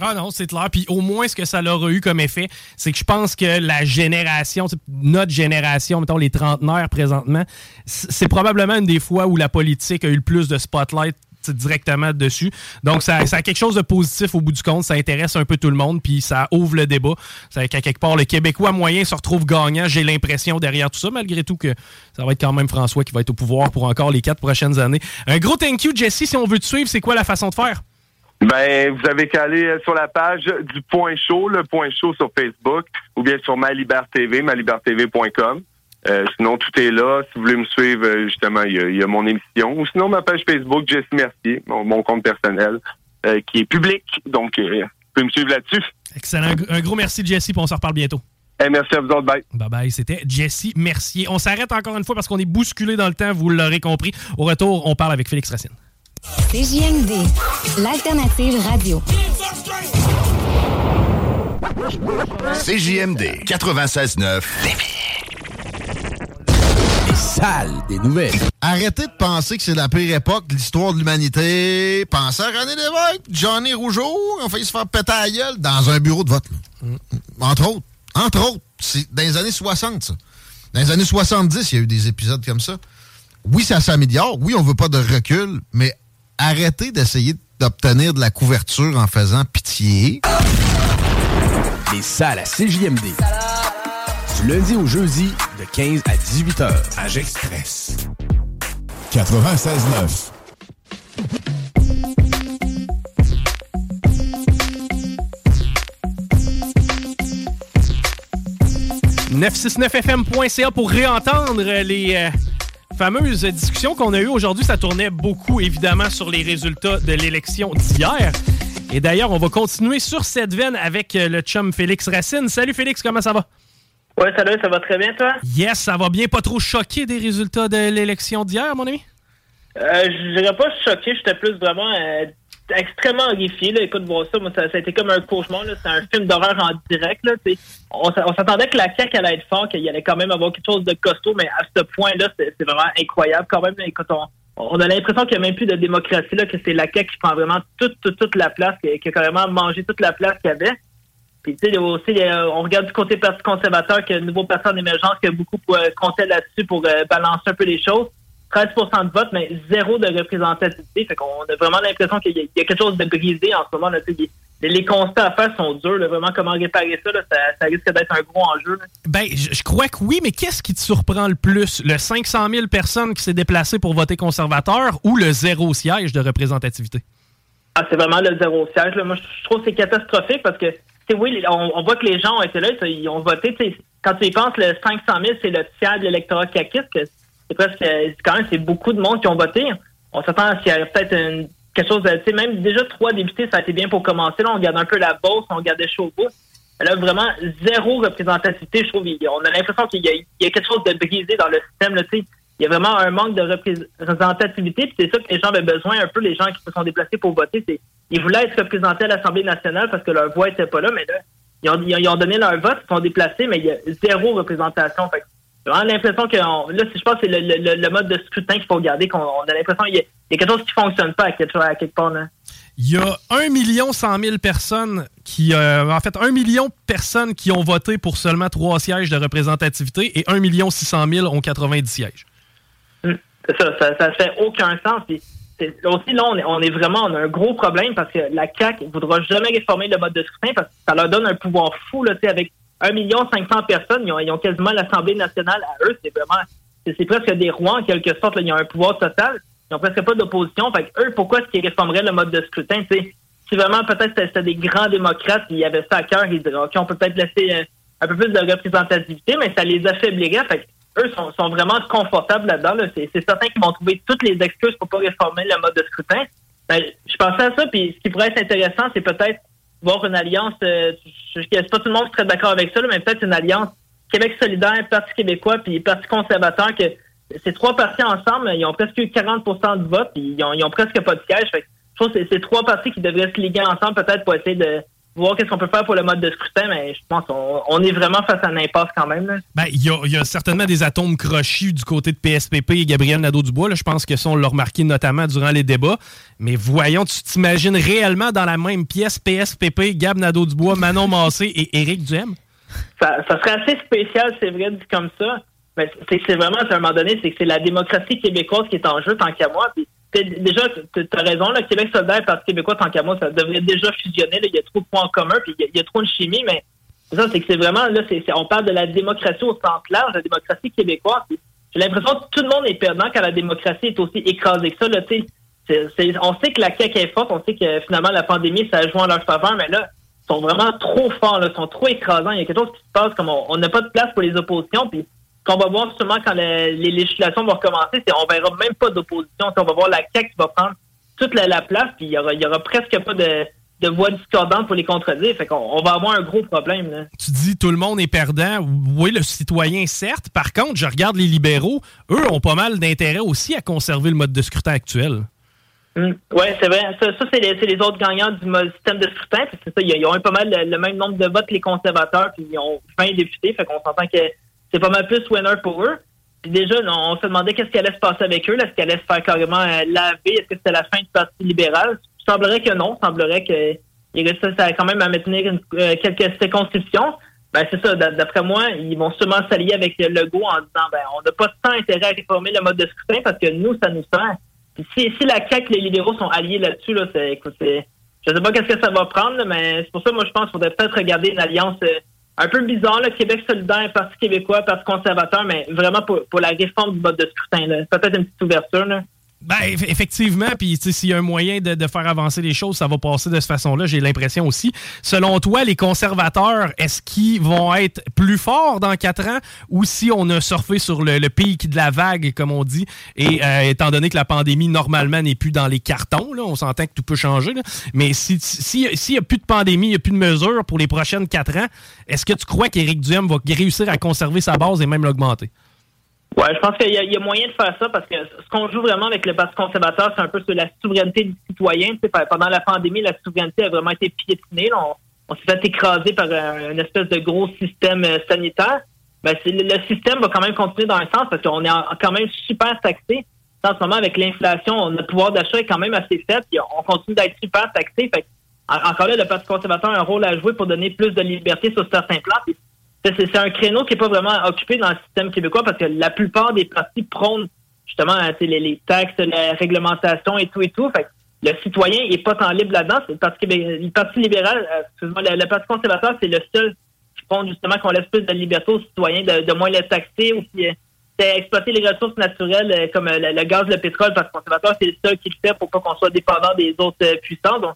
Speaker 5: Ah non, c'est clair. Puis au moins, ce que ça leur a eu comme effet, c'est que je pense que la génération, notre génération, mettons les trentenaires présentement, c'est probablement une des fois où la politique a eu le plus de spotlight directement dessus. Donc, ça, ça a quelque chose de positif au bout du compte. Ça intéresse un peu tout le monde, puis ça ouvre le débat. Ça qu'à quelque part, le Québécois moyen se retrouve gagnant. J'ai l'impression derrière tout ça, malgré tout, que ça va être quand même François qui va être au pouvoir pour encore les quatre prochaines années. Un gros thank you, Jesse. Si on veut te suivre, c'est quoi la façon de faire?
Speaker 13: Ben, vous avez qu'à aller euh, sur la page du Point Chaud, le Point Chaud sur Facebook, ou bien sur Ma malibertv.com. Euh, sinon, tout est là. Si vous voulez me suivre, euh, justement, il y, a- il y a mon émission. Ou sinon, ma page Facebook, Jesse Mercier, mon, mon compte personnel, euh, qui est public. Donc, euh, vous pouvez me suivre là-dessus.
Speaker 5: Excellent. Un gros merci, Jesse, puis on se reparle bientôt.
Speaker 13: Eh, merci à vous autres. Bye.
Speaker 5: Bye bye. C'était Jesse Mercier. On s'arrête encore une fois parce qu'on est bousculé dans le temps, vous l'aurez compris. Au retour, on parle avec Félix Racine.
Speaker 14: CJMD, l'alternative radio.
Speaker 15: CJMD 96.9
Speaker 16: Salles des nouvelles. Arrêtez de penser que c'est la pire époque de l'histoire de l'humanité. Pensez à René Lévesque, Johnny Rougeau, on fait se faire péter à la gueule dans un bureau de vote. là. Entre autres. Entre autres. C'est dans les années 60, ça. Dans les années 70, il y a eu des épisodes comme ça. Oui, ça s'améliore. Oui, on veut pas de recul, mais arrêtez d'essayer d'obtenir de la couverture en faisant pitié. Les salles à CJMD. Lundi au jeudi, de 15 à 18 heures. À Express. 96.9.
Speaker 5: 969fm.ca pour réentendre les euh, fameuses discussions qu'on a eues aujourd'hui. Ça tournait beaucoup, évidemment, sur les résultats de l'élection d'hier. Et d'ailleurs, on va continuer sur cette veine avec euh, le chum Félix Racine. Salut Félix, comment ça va?
Speaker 17: Ouais, salut, ça va très bien, toi?
Speaker 5: Yes, ça va bien. Pas trop choqué des résultats de l'élection d'hier, mon ami?
Speaker 17: Euh, je dirais pas choqué, j'étais plus vraiment euh, extrêmement horrifié. Là. Écoute, voir ça, moi, ça, ça a été comme un cauchemar. C'est un film d'horreur en direct. Là, on s'attendait que la CAQ allait être fort, qu'il allait quand même avoir quelque chose de costaud, mais à ce point-là, c'est vraiment incroyable quand même. là. Écoute, on, on a l'impression qu'il n'y a même plus de démocratie, là, que c'est la CAQ qui prend vraiment toute, toute, toute la place, qui, qui a carrément mangé toute la place qu'il y avait. Puis, tu sais, aussi, euh, on regarde du côté conservateur que Nouveau Parti en émergence, que beaucoup euh, comptaient là-dessus pour euh, balancer un peu les choses. 13% de vote, mais zéro de représentativité. Fait qu'on a vraiment l'impression qu'il y, a- il y a quelque chose de brisé en ce moment. Là, les, constats à faire sont durs. là. vraiment, comment réparer ça, là, ça, ça risque d'être un gros enjeu. là.
Speaker 5: Ben, je je crois que oui, mais qu'est-ce qui te surprend le plus? Le 500 000 personnes qui s'est déplacées pour voter conservateur ou le zéro siège de représentativité?
Speaker 17: Ah, c'est vraiment le zéro siège. Là. Moi, je je trouve que c'est catastrophique parce que, oui, on, voit que les gens ont été là, ils ont voté. Quand tu y penses, le 500 000, c'est le tiers de l'électorat caquiste. C'est presque, quand même, c'est beaucoup de monde qui ont voté. On s'attend à ce qu'il y ait peut-être quelque chose tu sais, même déjà trois députés, ça a été bien pour commencer. Là, on regarde un peu la Beauce, on regardait Chauveau. Là, vraiment, zéro représentativité, je trouve. On a l'impression qu'il y, a- a quelque chose de brisé dans le système. Il y a vraiment un manque de représentativité, puis c'est ça que les gens avaient besoin, un peu les gens qui se sont déplacés pour voter. Ils voulaient être représentés à l'Assemblée nationale parce que leur voix était pas là, mais là, ils ont, ils ont- donné leur vote, ils sont déplacés, mais il y a zéro représentation. Fait j'ai vraiment l'impression que, on- là, si je pense que c'est le, mode de scrutin qu'il faut regarder, qu'on on a l'impression qu'il y a, quelque chose qui fonctionne pas à quelque, à quelque part, là.
Speaker 5: Il y a 1 million 100 000 personnes qui... euh, en fait, 1 million de personnes qui ont voté pour seulement 3 sièges de représentativité et 1 million 600 000 ont 90 sièges.
Speaker 17: Ça, ça, ça fait aucun sens. Puis aussi, là, on est, on est vraiment, on a un gros problème parce que la CAQ voudra jamais réformer le mode de scrutin parce que ça leur donne un pouvoir fou, là, avec 1 million 500 personnes, ils ont, ils ont quasiment l'Assemblée nationale à eux. C'est vraiment, c'est presque des rois, en quelque sorte, là. Ils ont un pouvoir total. Ils ont presque pas d'opposition. Fait que eux, pourquoi est-ce qu'ils réformeraient le mode de scrutin, tu sais? Si vraiment, peut-être, c'était- c'était des grands démocrates, ils avaient ça à cœur, ils diraient, OK, on peut peut-être laisser euh, un peu plus de représentativité, mais ça les affaiblirait. Fait que eux sont, sont vraiment confortables là-dedans. là. C'est certain qu'ils vont trouver toutes les excuses pour pas réformer le mode de scrutin. Ben, je pensais à ça, puis ce qui pourrait être intéressant, c'est peut-être voir une alliance. Euh, je ne sais pas tout le monde qui serait d'accord avec ça, mais peut-être une alliance Québec solidaire, Parti québécois, puis Parti conservateur, que ces trois partis ensemble, ils ont presque eu 40 de vote, puis ils ont, ils ont presque pas de siège. Je trouve que c'est ces trois partis qui devraient se liguer ensemble peut-être pour essayer de voir qu'est-ce qu'on peut faire pour le mode de scrutin, mais je pense qu'on on est vraiment face à un impasse quand même.
Speaker 5: Ben, il y a, y a certainement des atomes crochus du côté de PSPP et Gabriel Nadeau-Dubois. là. Je pense que ça, on l'a remarqué notamment durant les débats. Mais voyons, tu t'imagines réellement dans la même pièce PSPP, Gab Nadeau-Dubois, Manon Massé et Éric Duhem?
Speaker 17: ça, ça serait assez spécial, c'est vrai, dit comme ça. Mais c'est vraiment, à un moment donné, c'est que c'est la démocratie québécoise qui est en jeu, tant qu'à moi. Puis, déjà, tu as raison, le Québec solidaire et Parti québécois, tant qu'à moi, ça devrait déjà fusionner. là. Il y a trop de points en commun, puis il y a- trop de chimie, mais ça, c'est que c'est vraiment, là, c'est- on parle de la démocratie au sens large, la démocratie québécoise. J'ai l'impression que tout le monde est perdant quand la démocratie est aussi écrasée que ça. Là, c'est- on sait que la CAQ est forte, on sait que finalement la pandémie, ça a joué en leur faveur, mais là, ils sont vraiment trop forts, là, ils sont trop écrasants. Il y a quelque chose qui se passe comme on n'a pas de place pour les oppositions. Puis qu'on va voir seulement quand le- les législations vont recommencer, c'est on verra même pas d'opposition. On va voir la CAQ qui va prendre toute la, la place, puis il y aura, il y aura presque pas de, de voix discordantes pour les contredire. Fait qu'on on va avoir un gros problème. Là.
Speaker 5: Tu dis tout le monde est perdant. Oui, le citoyen, certes. Par contre, je regarde les libéraux. Eux ont pas mal d'intérêt aussi à conserver le mode de scrutin actuel.
Speaker 17: Oui, c'est vrai. Ça, ça, c'est les, autres gagnants du système de scrutin. puis C'est ça, ils, ils ont eu pas mal le, le même nombre de votes que les conservateurs, puis ils ont 20 députés. Fait qu'on s'entend que c'est pas mal plus winner pour eux. Puis déjà, on, se demandait qu'est-ce qui allait se passer avec eux. Est-ce qu'ils allaient se faire carrément euh, laver? Est-ce que c'était la fin du Parti libéral? Il semblerait que non. Il semblerait que il restait quand même à maintenir euh, quelques circonscriptions. Ben, c'est ça. d'a- D'après moi, ils vont sûrement s'allier avec le Legault en disant, ben, on n'a pas tant intérêt à réformer le mode de scrutin parce que nous, ça nous sert. Puis si, la CAQ les libéraux sont alliés là-dessus, là, c'est, écoute, je sais pas qu'est-ce que ça va prendre, mais c'est pour ça, moi, je pense qu'il faudrait peut-être regarder une alliance euh, un peu bizarre, là, Québec solidaire, Parti québécois, Parti conservateur, mais vraiment pour, pour la réforme du mode de scrutin. Peut-être une petite ouverture, là.
Speaker 5: Ben, eff- effectivement, puis s'il y a un moyen de, faire avancer les choses, ça va passer de cette façon-là, j'ai l'impression aussi. Selon toi, les conservateurs, est-ce qu'ils vont être plus forts dans quatre ans ou si on a surfé sur le, pic de la vague, comme on dit, et euh, étant donné que la pandémie, normalement, n'est plus dans les cartons, là, on s'entend que tout peut changer, mais si- si- s'il n'y a plus de pandémie, il n'y a plus de mesures pour les prochaines quatre ans, est-ce que tu crois qu'Éric Duhem va réussir à conserver sa base et même l'augmenter?
Speaker 17: Ouais, je pense qu'il y, y a moyen de faire ça parce que ce qu'on joue vraiment avec le Parti conservateur, c'est un peu sur la souveraineté du citoyen. Pendant la pandémie, la souveraineté a vraiment été piétinée. On, s'est fait écraser par un, une espèce de gros système euh, sanitaire. Ben, le, système va quand même continuer dans un sens parce qu'on est en- quand même super taxé. En ce moment, avec l'inflation, notre pouvoir d'achat est quand même assez faible. on continue d'être super taxé. Fait encore là, le Parti conservateur a un rôle à jouer pour donner plus de liberté sur certains plans. C'est un créneau qui n'est pas vraiment occupé dans le système québécois parce que la plupart des partis prônent justement hein, les, les taxes, la réglementation et tout et tout. Fait que le citoyen est pas tant libre là-dedans. Le Parti, le Parti libéral, euh, le, le Parti conservateur, c'est le seul qui prône justement qu'on laisse plus de liberté aux citoyens, de, de moins les taxer ou puis, euh, exploiter les ressources naturelles euh, comme euh, le, gaz, le pétrole. Le Parti conservateur, c'est le seul qui le fait pour pas qu'on soit dépendant des autres puissances. Donc,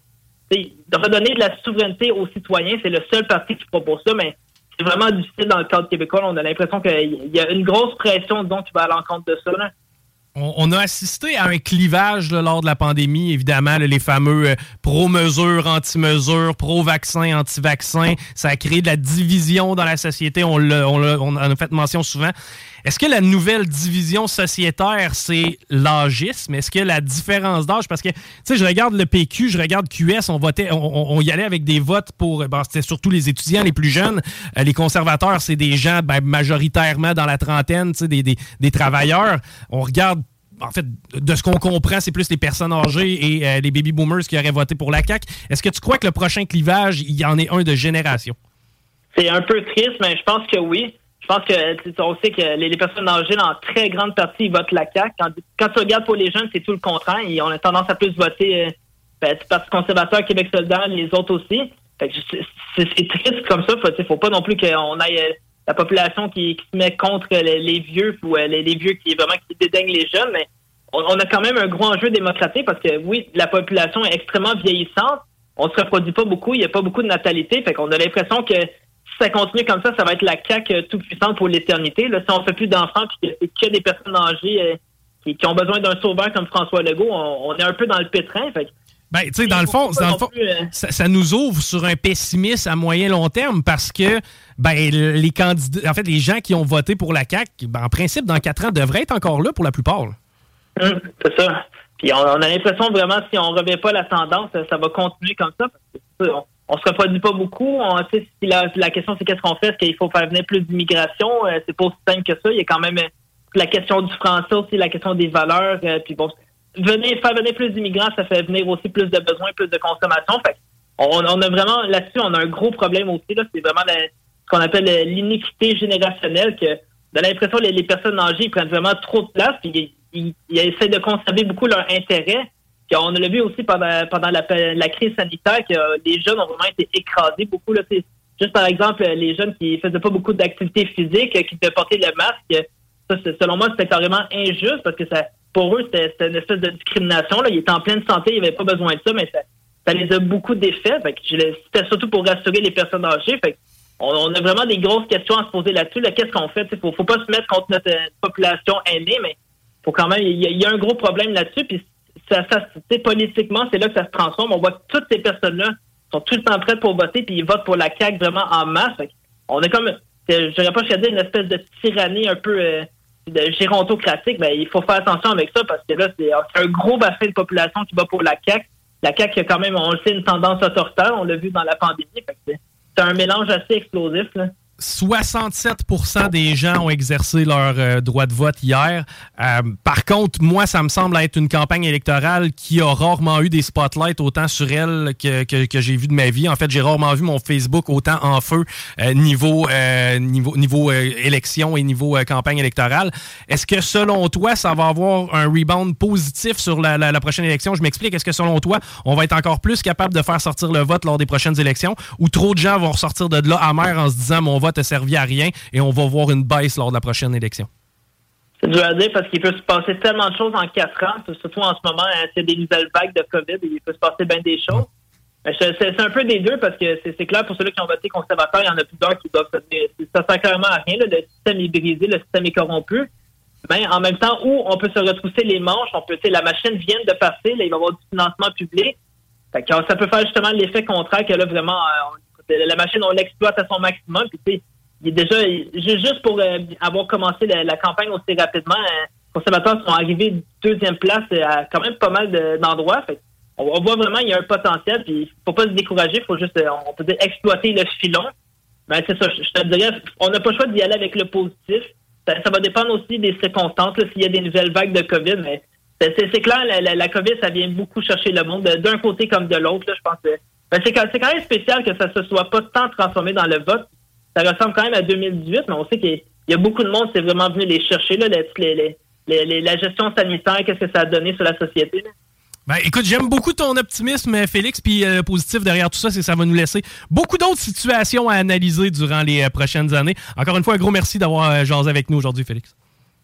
Speaker 17: de redonner de la souveraineté aux citoyens, c'est le seul parti qui propose ça, mais c'est vraiment difficile dans le cadre québécois. On a l'impression qu'il y a une grosse pression, disons, qui va à l'encontre de ça.
Speaker 5: On, a assisté à un clivage lors de la pandémie, évidemment, les fameux euh, pro-mesures, anti-mesures, pro-vaccins, anti-vaccins. Ça a créé de la division dans la société. On, l'a- on en a fait mention souvent. Est-ce que la nouvelle division sociétaire, c'est l'âgisme? Est-ce que la différence d'âge? Parce que, tu sais, je regarde le PQ, je regarde QS, on votait, on, y allait avec des votes pour, bon, c'était surtout les étudiants les plus jeunes. Euh, les conservateurs, c'est des gens ben, majoritairement dans la trentaine, tu sais, des travailleurs. On regarde en fait, de ce qu'on comprend, c'est plus les personnes âgées et euh, les baby boomers qui auraient voté pour la CAQ. Est-ce que tu crois que le prochain clivage, il y en est un de génération?
Speaker 17: C'est un peu triste, mais je pense que oui. Je pense que on sait que les, personnes âgées, en très grande partie, ils votent la CAQ. Quand, tu regardes pour les jeunes, c'est tout le contraire. Ils ont tendance à plus voter euh, ben, Parti conservateur, Québec solidaire, les autres aussi. C'est- triste comme ça. Sais, faut pas non plus qu'on aille euh, la population qui, se met contre les, vieux ou euh, les, vieux qui vraiment qui dédaignent les jeunes, mais on, on a quand même un gros enjeu démocratique parce que oui, la population est extrêmement vieillissante. On se reproduit pas beaucoup, il n'y a pas beaucoup de natalité. Fait qu'on a l'impression que si ça continue comme ça, ça va être la CAQ euh, tout puissante pour l'éternité. Là, si on fait plus d'enfants puis que que des personnes âgées euh, qui, qui ont besoin d'un sauveur comme François Legault, on, on est un peu dans le pétrin. Fait
Speaker 5: Ben, tu sais, dans le fond, dans le fond ça, ça nous ouvre sur un pessimisme à moyen long terme parce que ben, les candidats, en fait, les gens qui ont voté pour la CAQ, ben, en principe, dans quatre ans, devraient être encore là pour la plupart.
Speaker 17: Hum, c'est ça. Puis on, on a l'impression vraiment, si on ne revient pas la tendance, ça, va continuer comme ça. Parce que, ça, on, on se reproduit pas beaucoup. On, si la, la question, c'est qu'est-ce qu'on fait? Est-ce qu'il faut faire venir plus d'immigration? Euh, c'est pas aussi simple que ça. Il y a quand même euh, la question du français aussi, la question des valeurs. euh, puis bon, venir, faire venir plus d'immigrants, ça fait venir aussi plus de besoins, plus de consommation. Fait on, on a vraiment, là-dessus, on a un gros problème aussi. Là, c'est vraiment la- ce qu'on appelle l'iniquité générationnelle que a l'impression les, les personnes âgées prennent vraiment trop de place puis ils, ils- ils essaient de conserver beaucoup leur intérêt. On l'a vu aussi pendant, pendant la, la crise sanitaire que les jeunes ont vraiment été écrasés beaucoup. Là, juste par exemple, les jeunes qui faisaient pas beaucoup d'activité physique, qui devaient porter le masque, ça, selon moi, c'était carrément injuste parce que ça, pour eux, c'était une espèce de discrimination. Là. Ils étaient en pleine santé, ils n'avaient pas besoin de ça, mais ça, ça les a beaucoup l'ai- C'était surtout pour rassurer les personnes âgées. On, a vraiment des grosses questions à se poser là-dessus. Là, Qu'est-ce qu'on fait? Il faut, faut pas se mettre contre notre euh, population aînée, mais faut quand même. Il y, a- un gros problème là-dessus. Ça, politiquement, c'est là que ça se transforme. On voit que toutes ces personnes-là sont tout le temps prêtes pour voter, puis ils votent pour la CAQ vraiment en masse. On est comme, je dirais pas dire une espèce de tyrannie un peu euh, gérontocratique. Il faut faire attention avec ça parce que là, c'est un gros bassin de population qui va pour la CAQ. La CAQ a quand même, on le sait, une tendance autoritaire. On l'a vu dans la pandémie. C'est un mélange assez explosif.
Speaker 5: 67% des gens ont exercé leur euh, droit de vote hier. Euh, par contre, moi, ça me semble être une campagne électorale qui a rarement eu des spotlights autant sur elle que, que, que j'ai vu de ma vie. En fait, j'ai rarement vu mon Facebook autant en feu euh, niveau, euh, niveau, niveau euh, élection et niveau euh, campagne électorale. Est-ce que selon toi, ça va avoir un rebound positif sur la, la- la prochaine élection? Je m'explique. Est-ce que selon toi, on va être encore plus capable de faire sortir le vote lors des prochaines élections ou trop de gens vont ressortir de là amers en se disant mon vote a servi à rien et on va voir une baisse lors de la prochaine élection?
Speaker 17: C'est dur à dire parce qu'il peut se passer tellement de choses en quatre ans, surtout en ce moment, hein, a des nouvelles vagues de COVID, il peut se passer bien des choses. Mais je- C'est c'est un peu des deux parce que c'est c'est clair pour ceux qui ont voté conservateur, il y en a plusieurs qui doivent se dire, ça sert carrément à rien, là, le système est brisé, le système est corrompu. Mais en même temps, où on peut se retrousser les manches, on peut, la machine vient de passer, là, il va y avoir du financement public. Ça peut faire justement l'effet contraire que là, vraiment, euh, on- la machine, on l'exploite à son maximum. Puis, tu sais, il est déjà, il- ju- juste pour euh, avoir commencé la, campagne aussi rapidement, euh, les conservateurs sont arrivés deuxième place euh, à quand même pas mal de- d'endroits. On, voit vraiment qu'il y a un potentiel, puis faut pas se décourager, faut juste, exploiter le filon. Ben, c'est ça, je, te dirais, on n'a pas le choix d'y aller avec le positif. Ça, va dépendre aussi des circonstances, s'il y a des nouvelles vagues de COVID, mais c'est clair, la, la, COVID, ça vient beaucoup chercher le monde, de- d'un côté comme de l'autre, je pense. que- ben, c'est quand, même spécial que ça se soit pas tant transformé dans le vote. Ça ressemble quand même à 2018, mais on sait qu'il y a- beaucoup de monde, c'est vraiment venu les chercher, là, la gestion sanitaire, qu'est-ce que ça a donné sur la société.
Speaker 5: Ben, écoute, j'aime beaucoup ton optimisme, Félix, puis euh, positif derrière tout ça, c'est que ça va nous laisser beaucoup d'autres situations à analyser durant les euh, prochaines années. Encore une fois, un gros merci d'avoir euh, jasé avec nous aujourd'hui, Félix.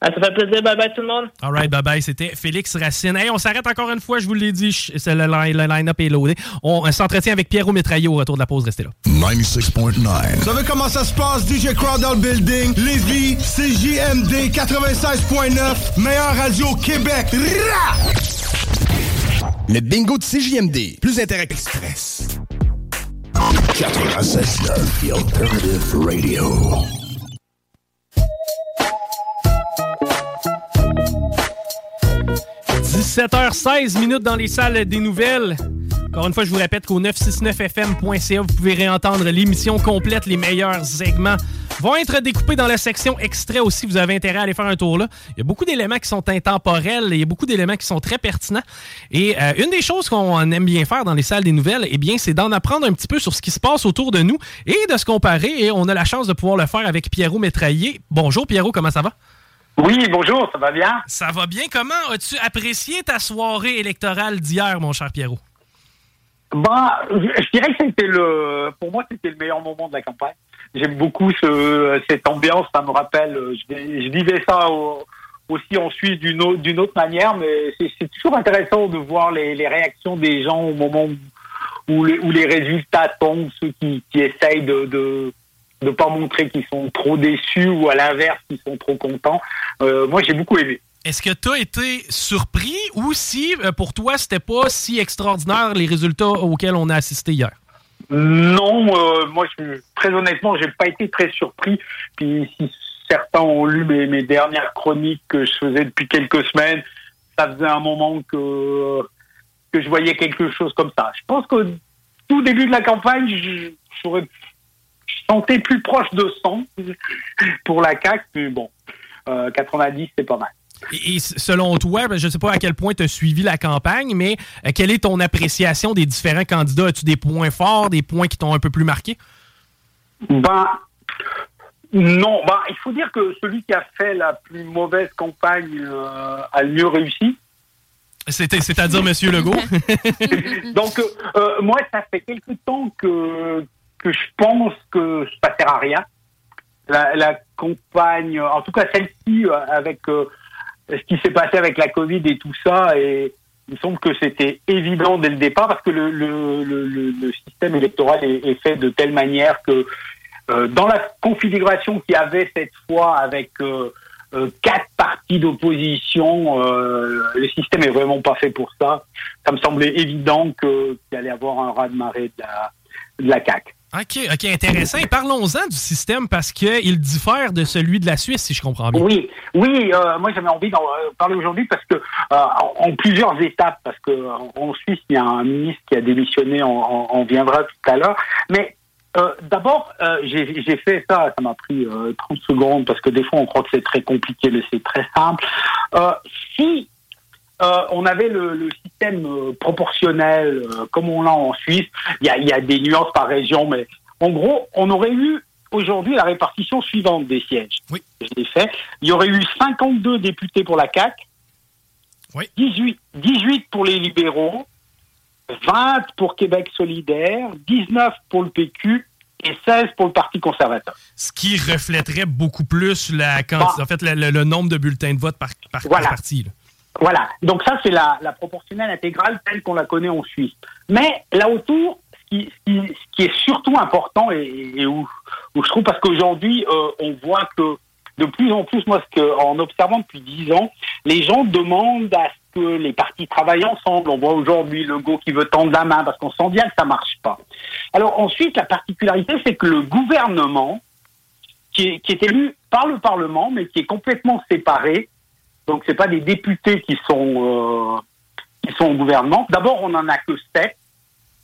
Speaker 17: Ah, ça fait plaisir, bye bye tout le monde.
Speaker 5: All right, bye bye. C'était Félix Racine. Hey, on s'arrête encore une fois, je vous l'ai dit, le, line- le line-up est loadé. On, s'entretient avec Pierrot Métraillé au retour de la pause. Restez là.
Speaker 18: 96.9.
Speaker 9: Vous savez comment ça se passe, DJ Crowd dans le building? Lévis, CJMD 96.9, meilleure radio au Québec.
Speaker 18: Le bingo de CJMD. Plus interactif. Express. 96.9, The Alternative Radio.
Speaker 5: 17h16 minutes dans les salles des nouvelles. Encore une fois, je vous répète qu'au 969fm.ca, vous pouvez réentendre l'émission complète. Les meilleurs segments vont être découpés dans la section extrait aussi. Vous avez intérêt à aller faire un tour là. Il y a beaucoup d'éléments qui sont intemporels. Il y a beaucoup d'éléments qui sont très pertinents. Et euh, une des choses qu'on aime bien faire dans les salles des nouvelles, eh bien, c'est d'en apprendre un petit peu sur ce qui se passe autour de nous et de se comparer. Et on a la chance de pouvoir le faire avec Pierrot Métraillé. Bonjour Pierrot, comment ça va?
Speaker 19: Oui, bonjour, ça va bien?
Speaker 5: Ça va bien. Comment as-tu apprécié ta soirée électorale d'hier, mon cher Pierrot?
Speaker 19: Ben, je dirais que c'était le, pour moi, c'était le meilleur moment de la campagne. J'aime beaucoup ce, cette ambiance. Ça me rappelle, je, je vivais ça au- aussi en Suisse d'une autre, d'une autre manière, mais c'est c'est toujours intéressant de voir les, les réactions des gens au moment où, où les, où les résultats tombent, ceux qui, qui essayent de, de de pas montrer qu'ils sont trop déçus ou à l'inverse qu'ils sont trop contents. Euh, moi, j'ai beaucoup aimé.
Speaker 5: Est-ce que tu as été surpris ou si euh, pour toi c'était pas si extraordinaire les résultats auxquels on a assisté hier?
Speaker 19: Non, euh, moi, je, très honnêtement, j'ai pas été très surpris. Puis si certains ont lu mes, mes dernières chroniques que je faisais depuis quelques semaines, ça faisait un moment que que je voyais quelque chose comme ça. Je pense qu'au tout début de la campagne, j'aurais- sentais plus proche de 100 pour la CAQ, mais bon, euh, 90, c'est pas mal.
Speaker 5: Et, selon toi, ben, je ne sais pas à quel point tu as suivi la campagne, mais euh, quelle est ton appréciation des différents candidats? As-tu des points forts, des points qui t'ont un peu plus marqué?
Speaker 19: Ben, non, ben, il faut dire que celui qui a fait la plus mauvaise campagne euh, a le mieux réussi.
Speaker 5: C'est-à-dire Monsieur Legault?
Speaker 19: Donc, euh, euh, moi, ça fait quelque temps que, que je pense que ça sert à rien. La, campagne, en tout cas celle-ci, euh, avec euh, ce qui s'est passé avec la Covid et tout ça, il me semble que c'était évident dès le départ parce que le, système électoral est, fait de telle manière que euh, dans la configuration qu'il y avait cette fois avec quatre partis d'opposition, le système est vraiment pas fait pour ça. Ça me semblait évident qu'il allait y avoir un ras-de-marée de la, de la CAQ.
Speaker 5: OK, OK, intéressant. Parlons-en du système parce qu'il diffère de celui de la Suisse, si je comprends bien.
Speaker 19: Oui, oui, euh, moi j'avais envie d'en euh, parler aujourd'hui parce que euh, en, plusieurs étapes, parce que euh, en Suisse il y a un ministre qui a démissionné, on, on- viendra tout à l'heure. Mais euh, d'abord, euh, j'ai j'ai fait ça, ça m'a pris euh, 30 secondes parce que des fois on croit que c'est très compliqué, mais c'est très simple. Euh, si euh, on avait le, le système euh, proportionnel euh, comme on l'a en Suisse. Il y a, il y a des nuances par région, mais en gros, on aurait eu aujourd'hui la répartition suivante des sièges.
Speaker 5: Oui.
Speaker 19: Je l'ai fait. Il y aurait eu 52 députés pour la CAQ, 18, 18 pour les libéraux, 20 pour Québec solidaire, 19 pour le PQ et 16 pour le Parti conservateur.
Speaker 5: Ce qui reflèterait beaucoup plus la quanti- en fait, le, le- le nombre de bulletins de vote par, par, par
Speaker 19: Voilà.
Speaker 5: parti. là.
Speaker 19: Voilà. Donc ça, c'est la, la proportionnelle intégrale telle qu'on la connaît en Suisse. Mais là autour, ce qui, ce qui- est surtout important et, et où, où je trouve, parce qu'aujourd'hui, euh, on voit que de plus en plus, moi, ce que, en observant depuis dix ans, les gens demandent à ce que les partis travaillent ensemble. On voit aujourd'hui le go qui veut tendre la main parce qu'on sent bien que ça marche pas. Alors ensuite, la particularité, c'est que le gouvernement qui qui est élu par le Parlement, mais qui est complètement séparé. Donc, c'est pas des députés qui sont, euh, qui sont au gouvernement. D'abord, on en a que sept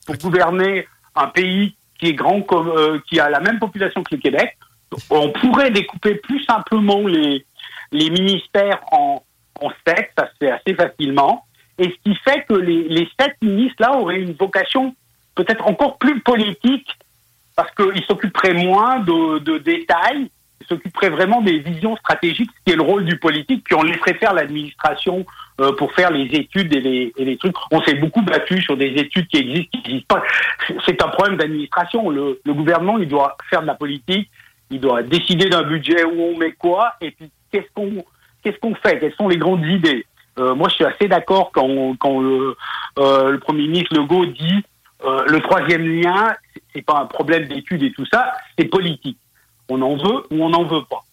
Speaker 19: pour gouverner un pays qui est grand comme, euh, qui a la même population que le Québec. On pourrait découper plus simplement les, les ministères en, en sept, ça se fait assez facilement. Et ce qui fait que les, les sept ministres-là auraient une vocation peut-être encore plus politique parce qu'ils s'occuperaient moins de, de détails, ils s'occuperaient vraiment des visions stratégiques, ce qui est le rôle du politique, puis on laisserait faire l'administration euh, pour faire les études et les, et les trucs. On s'est beaucoup battu sur des études qui existent, qui n'existent pas. C'est- un problème d'administration. Le, gouvernement, il doit faire de la politique, il doit décider d'un budget où on met quoi, et puis qu'est-ce qu'on qu'est-ce qu'on fait, quelles sont les grandes idées. Euh, moi, je suis assez d'accord quand, quand le, euh, Premier ministre Legault dit le troisième lien, c'est pas un problème d'études et tout ça, c'est politique. On en veut ou on n'en veut pas.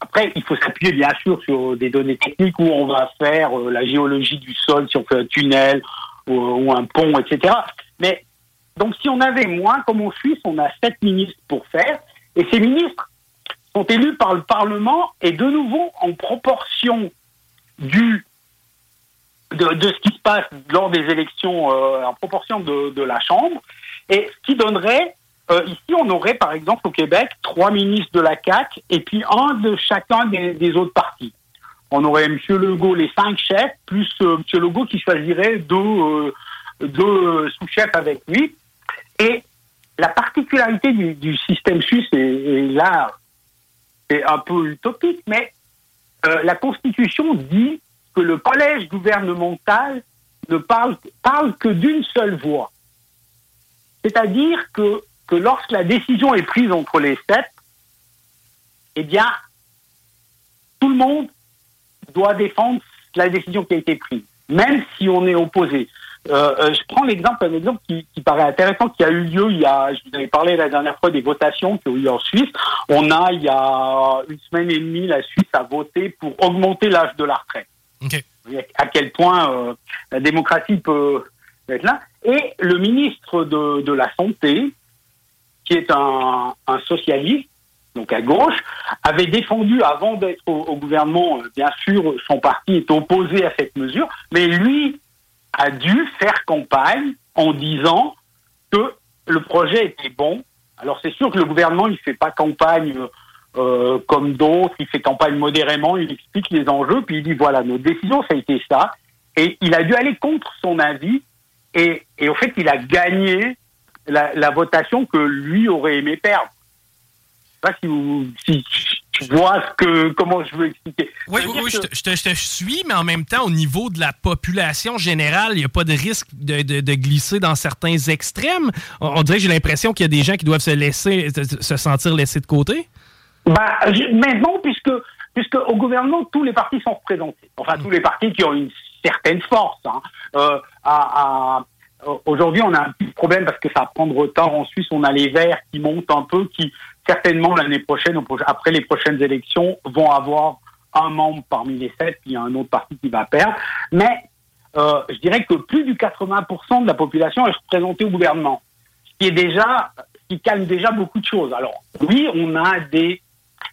Speaker 19: Après, il faut s'appuyer bien sûr sur des données techniques où on va faire euh, la géologie du sol, si on fait un tunnel ou, ou un pont, etc. Mais donc, si on avait moins, comme en Suisse, on a sept ministres pour faire, et ces ministres sont élus par le Parlement et de nouveau en proportion du de, ce qui se passe lors des élections euh, en proportion de la Chambre, et ce qui donnerait, euh, ici on aurait par exemple au Québec trois ministres de la CAQ et puis un de chacun des, des autres partis. On aurait M. Legault, les cinq chefs, plus euh, M. Legault qui choisirait deux, euh, deux euh, sous-chefs avec lui. Et la particularité du, du système suisse, et, et là c'est un peu utopique, mais euh, la Constitution dit que le collège gouvernemental ne parle, parle que d'une seule voix. C'est-à-dire que, que lorsque la décision est prise entre les sept, eh bien, tout le monde doit défendre la décision qui a été prise, même si on est opposé. Euh, euh, je prends l'exemple, un exemple qui, qui paraît intéressant, qui a eu lieu il y a, je vous avais parlé la dernière fois des votations qui ont eu lieu en Suisse. On a, il y a une semaine et demie, la Suisse a voté pour augmenter l'âge de la retraite. Voyez À quel point euh, la démocratie peut être là. Et le ministre de, de la Santé, qui est un, socialiste, donc à gauche, avait défendu, avant d'être au, gouvernement, euh, bien sûr, son parti est opposé à cette mesure, mais lui a dû faire campagne en disant que le projet était bon. Alors c'est sûr que le gouvernement, il fait pas campagne euh, comme d'autres, il fait campagne modérément, il explique les enjeux, puis il dit voilà, notre décision, ça a été ça. Et il a dû aller contre son avis, et, et au fait, il a gagné la, la votation que lui aurait aimé perdre. Je sais pas si vous si tu vois ce que, comment je veux expliquer.
Speaker 5: Oui,
Speaker 19: que-
Speaker 5: je te, je te- je te suis, mais en même temps, au niveau de la population générale, il n'y a pas de risque de, de- de glisser dans certains extrêmes. On, on dirait que j'ai l'impression qu'il y a des gens qui doivent se laisser se se sentir laissés de côté.
Speaker 19: Bah, non, puisque, puisque au gouvernement, tous les partis sont représentés. Enfin, tous les partis qui ont une certaine force. hein. Euh, à- à- Aujourd'hui, on a un petit problème parce que ça va prendre retard. En Suisse, on a les Verts qui montent un peu, qui certainement l'année prochaine, après les prochaines élections, vont avoir un membre parmi les sept, puis un autre parti qui va perdre. Mais euh, je dirais que plus du 80% de la population est représentée au gouvernement, ce qui est déjà, qui calme déjà beaucoup de choses. Alors oui, on a des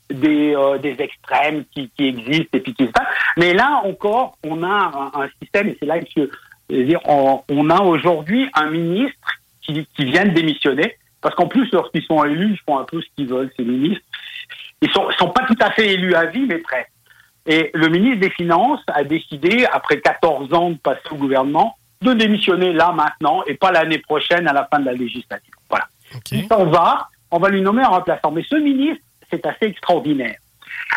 Speaker 19: des, euh, extrêmes qui, existent et puis qui se passent. Mais là encore, on a un, un système, et c'est là que je, je veux dire, on, on a aujourd'hui un ministre qui, qui vient de démissionner, parce qu'en plus, lorsqu'ils sont élus, ils font un peu ce qu'ils veulent, ces ministres. Ils sont, sont pas tout à fait élus à vie, mais presque. Et le ministre des Finances a décidé, après 14 ans de passer au gouvernement, de démissionner là, maintenant, et pas l'année prochaine, à la fin de la législature. Voilà. Il s'en va, on va lui nommer un remplaçant. Mais ce ministre, c'est assez extraordinaire.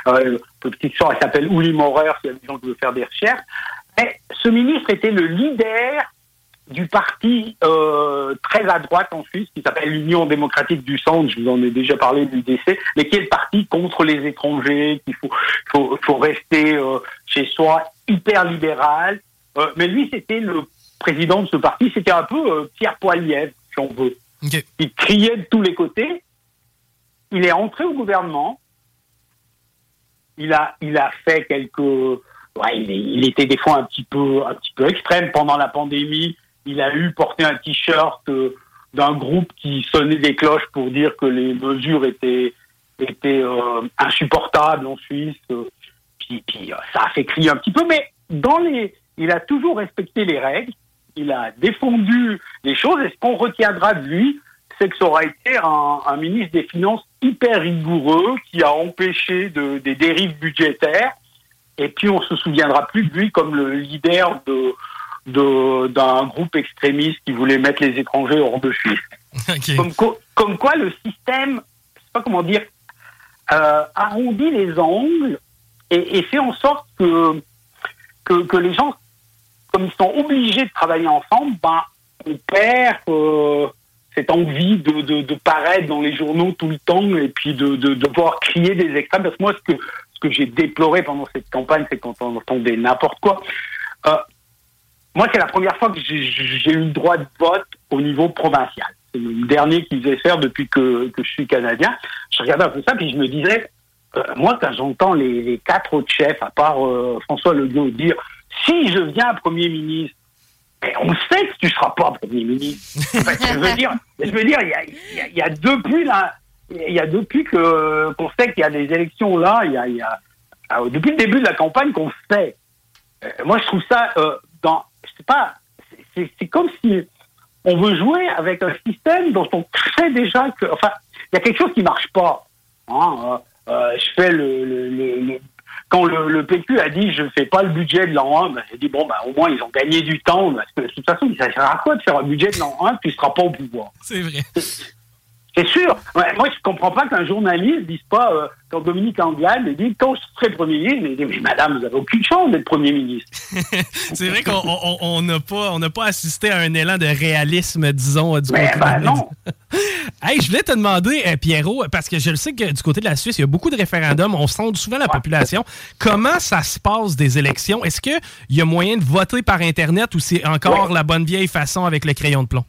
Speaker 19: Euh, petite soeur, elle s'appelle Uli Maurer, s'il y a des gens qui veulent faire des recherches. Mais ce ministre était le leader du parti euh, très à droite en Suisse, qui s'appelle l'Union démocratique du centre, je vous en ai déjà parlé du DC, mais qui est le parti contre les étrangers, qu'il faut, faut, faut rester euh, chez soi, hyper libéral. Euh, mais lui, c'était le président de ce parti, c'était un peu Pierre Poilievre, si on veut. Il criait de tous les côtés. Il est entré au gouvernement. Il a, il a fait quelques. Ouais, il, il était des fois un petit peu, un petit peu extrême pendant la pandémie. Il a eu porté un t-shirt euh, d'un groupe qui sonnait des cloches pour dire que les mesures étaient était euh, insupportable en Suisse. puis, puis, euh, ça a fait crier un petit peu, mais dans les, il a toujours respecté les règles. Il a défendu les choses. Et ce qu'on retiendra de lui, c'est que ça aura été un, un ministre des Finances hyper rigoureux qui a empêché de, des dérives budgétaires. Et puis on se souviendra plus de lui comme le leader de d'un groupe extrémiste qui voulait mettre les étrangers hors de Suisse. Comme, co- comme quoi le système, je sais pas comment dire, euh, arrondit les angles et, et fait en sorte que, que, que les gens, comme ils sont obligés de travailler ensemble, ben, on perd euh, cette envie de, de, de paraître dans les journaux tout le temps et puis de, de, de devoir crier des extrêmes. Parce que moi, ce que, que j'ai déploré pendant cette campagne, c'est quand on entendait n'importe quoi. Euh, moi, c'est la première fois que j'ai eu le droit de vote au niveau provincial. C'est le dernier qu'ils faisait faire depuis que, je suis canadien. Je regardais un peu ça, puis je me disais, euh, moi, quand j'entends les, quatre autres chefs, à part euh, François Legault, dire si je viens Premier ministre, mais on sait que tu seras pas Premier ministre. Je veux dire, il y a, y a- depuis là, il y a depuis que qu'on sait qu'il y a des élections là, il y a, il y a- euh, depuis le début de la campagne qu'on sait. Euh, moi, je trouve ça euh, dans, je sais pas, c'est- comme si on veut jouer avec un système dont on sait déjà que, enfin, il y a quelque chose qui marche pas. Hein, euh, euh, je fais le, le- le- le- quand le, le PQ a dit je ne fais pas le budget de l'an 1, ben, j'ai dit bon ben au moins ils ont gagné du temps parce que de toute façon ça sert à quoi de faire un budget de l'an 1 tu ne seras pas au pouvoir.
Speaker 5: C'est vrai.
Speaker 19: C'est sûr. Ouais, moi, je comprends pas qu'un journaliste dise pas, euh, quand Dominique Anglade me dit, quand je serai Premier ministre, mais, il dit, mais madame, vous avez aucune chance d'être Premier ministre.
Speaker 5: C'est vrai qu'on on- on n'a pas, on n'a pas assisté à un élan de réalisme, disons, du
Speaker 19: Mais
Speaker 5: côté
Speaker 19: ben
Speaker 5: de-
Speaker 19: non.
Speaker 5: Hey, je voulais te demander, euh, Pierrot, parce que je le sais que du côté de la Suisse, il y a beaucoup de référendums, on sonde souvent la population. Comment ça se passe des élections? Est-ce qu'il y a moyen de voter par Internet ou c'est encore la bonne vieille façon avec le crayon de plomb?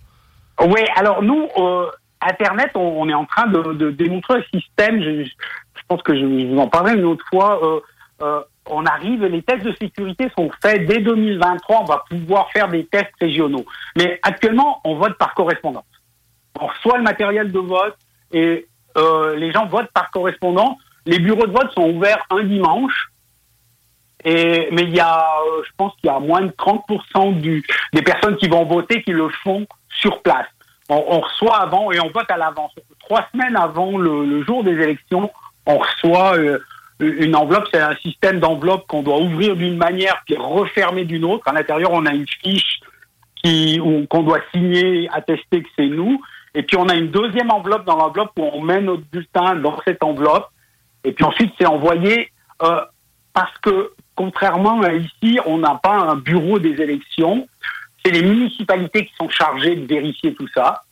Speaker 19: Oui, alors nous, euh, Internet, on, est en train de, de démontrer un système, je, je pense que je, je vous en parlerai une autre fois, euh, euh, on arrive, les tests de sécurité sont faits dès 2023, on va pouvoir faire des tests régionaux. Mais actuellement, on vote par correspondance. On reçoit le matériel de vote et euh, les gens votent par correspondance. Les bureaux de vote sont ouverts un dimanche. Et, mais il y a, euh, je pense qu'il y a moins de 30% du, des personnes qui vont voter qui le font sur place. On, reçoit avant et on vote à l'avance. Trois semaines avant le, jour des élections, on reçoit euh, une enveloppe. C'est un système d'enveloppe qu'on doit ouvrir d'une manière puis refermer d'une autre. À l'intérieur, on a une fiche qu'on doit signer, attester que c'est nous. Et puis on a une deuxième enveloppe dans l'enveloppe où on met notre bulletin dans cette enveloppe. Et puis ensuite, c'est envoyé euh, parce que, contrairement à ici, on n'a pas un bureau des élections. C'est les municipalités qui sont chargées de vérifier tout ça.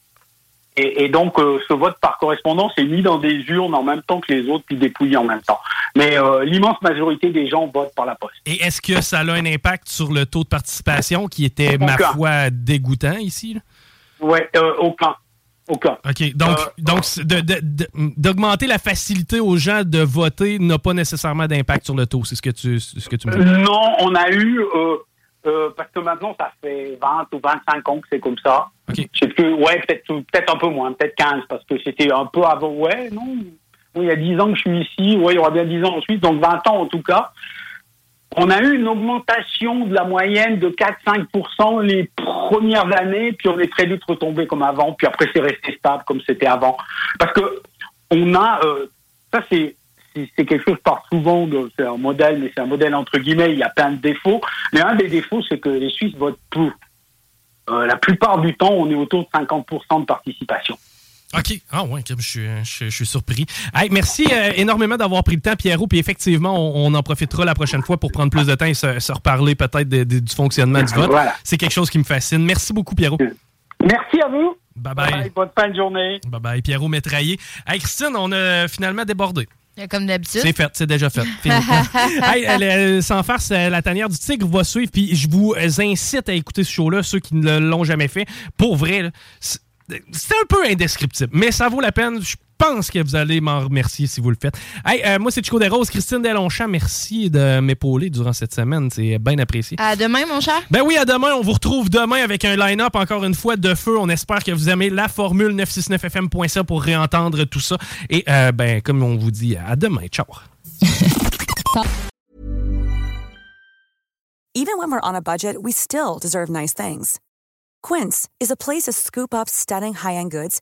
Speaker 19: Et, et donc, euh, ce vote par correspondance est mis dans des urnes en même temps que les autres, puis dépouillé en même temps. Mais euh, l'immense majorité des gens votent par la poste.
Speaker 5: Et est-ce que ça a un impact sur le taux de participation qui était, ma foi, dégoûtant ici?
Speaker 19: Ouais, euh, aucun. Aucun.
Speaker 5: OK. Donc, donc d'augmenter la facilité aux gens de voter n'a pas nécessairement d'impact sur le taux. C'est ce que tu, ce que tu me dis.
Speaker 19: Non, on a eu, euh, parce que maintenant, ça fait 20 ou 25 ans que c'est comme ça. Je sais plus, ouais, peut-être peut-être un peu moins, peut-être 15, parce que c'était un peu avant, ouais, non. Oui, il y a 10 ans que je suis ici, ouais, il y aura bien 10 ans ensuite, donc 20 ans en tout cas. On a eu une augmentation de la moyenne de 4-5% les premières années, puis on est très vite retombé comme avant, puis après c'est resté stable comme c'était avant. Parce que on a, euh, ça c'est c'est quelque chose par souvent, c'est un modèle, mais c'est un modèle entre guillemets, il y a plein de défauts. Mais un des défauts, c'est que les Suisses votent pour. Euh, la plupart du temps, on est autour de 50% de participation.
Speaker 5: OK. Ah ouais, je, suis- je- je suis surpris. Hey, merci euh, énormément d'avoir pris le temps, Pierrot. Puis effectivement, on, on en profitera la prochaine fois pour prendre plus de temps et se, se reparler peut-être du fonctionnement du vote.
Speaker 19: Voilà.
Speaker 5: C'est quelque chose qui me fascine. Merci beaucoup, Pierrot.
Speaker 19: Merci à vous.
Speaker 5: Bye bye.
Speaker 19: Bonne fin de journée.
Speaker 5: Bye bye, Pierrot Métraillé. Hey, Christine, on a finalement débordé.
Speaker 7: Comme d'habitude.
Speaker 5: C'est fait, c'est déjà fait. Hey, elle, elle, sans farce, euh, la tanière du tigre va suivre. Puis je vous incite à écouter ce show-là, ceux qui ne l'ont jamais fait. Pour vrai, c'est un peu indescriptible, mais ça vaut la peine. Je pense que vous allez m'en remercier si vous le faites. Hey, euh, moi, c'est Chico Desroses. Christine Delonchamp, merci de m'épauler durant cette semaine. C'est bien apprécié.
Speaker 7: À demain, mon cher.
Speaker 5: Ben oui, à demain. On vous retrouve demain avec un line-up, encore une fois, de feu. On espère que vous aimez la formule 969fm.ca pour réentendre tout ça. Et, euh, ben, comme on vous dit, à demain. Ciao.
Speaker 20: Even when we're on a budget, we still deserve nice things. Quince is a place to scoop up stunning high-end goods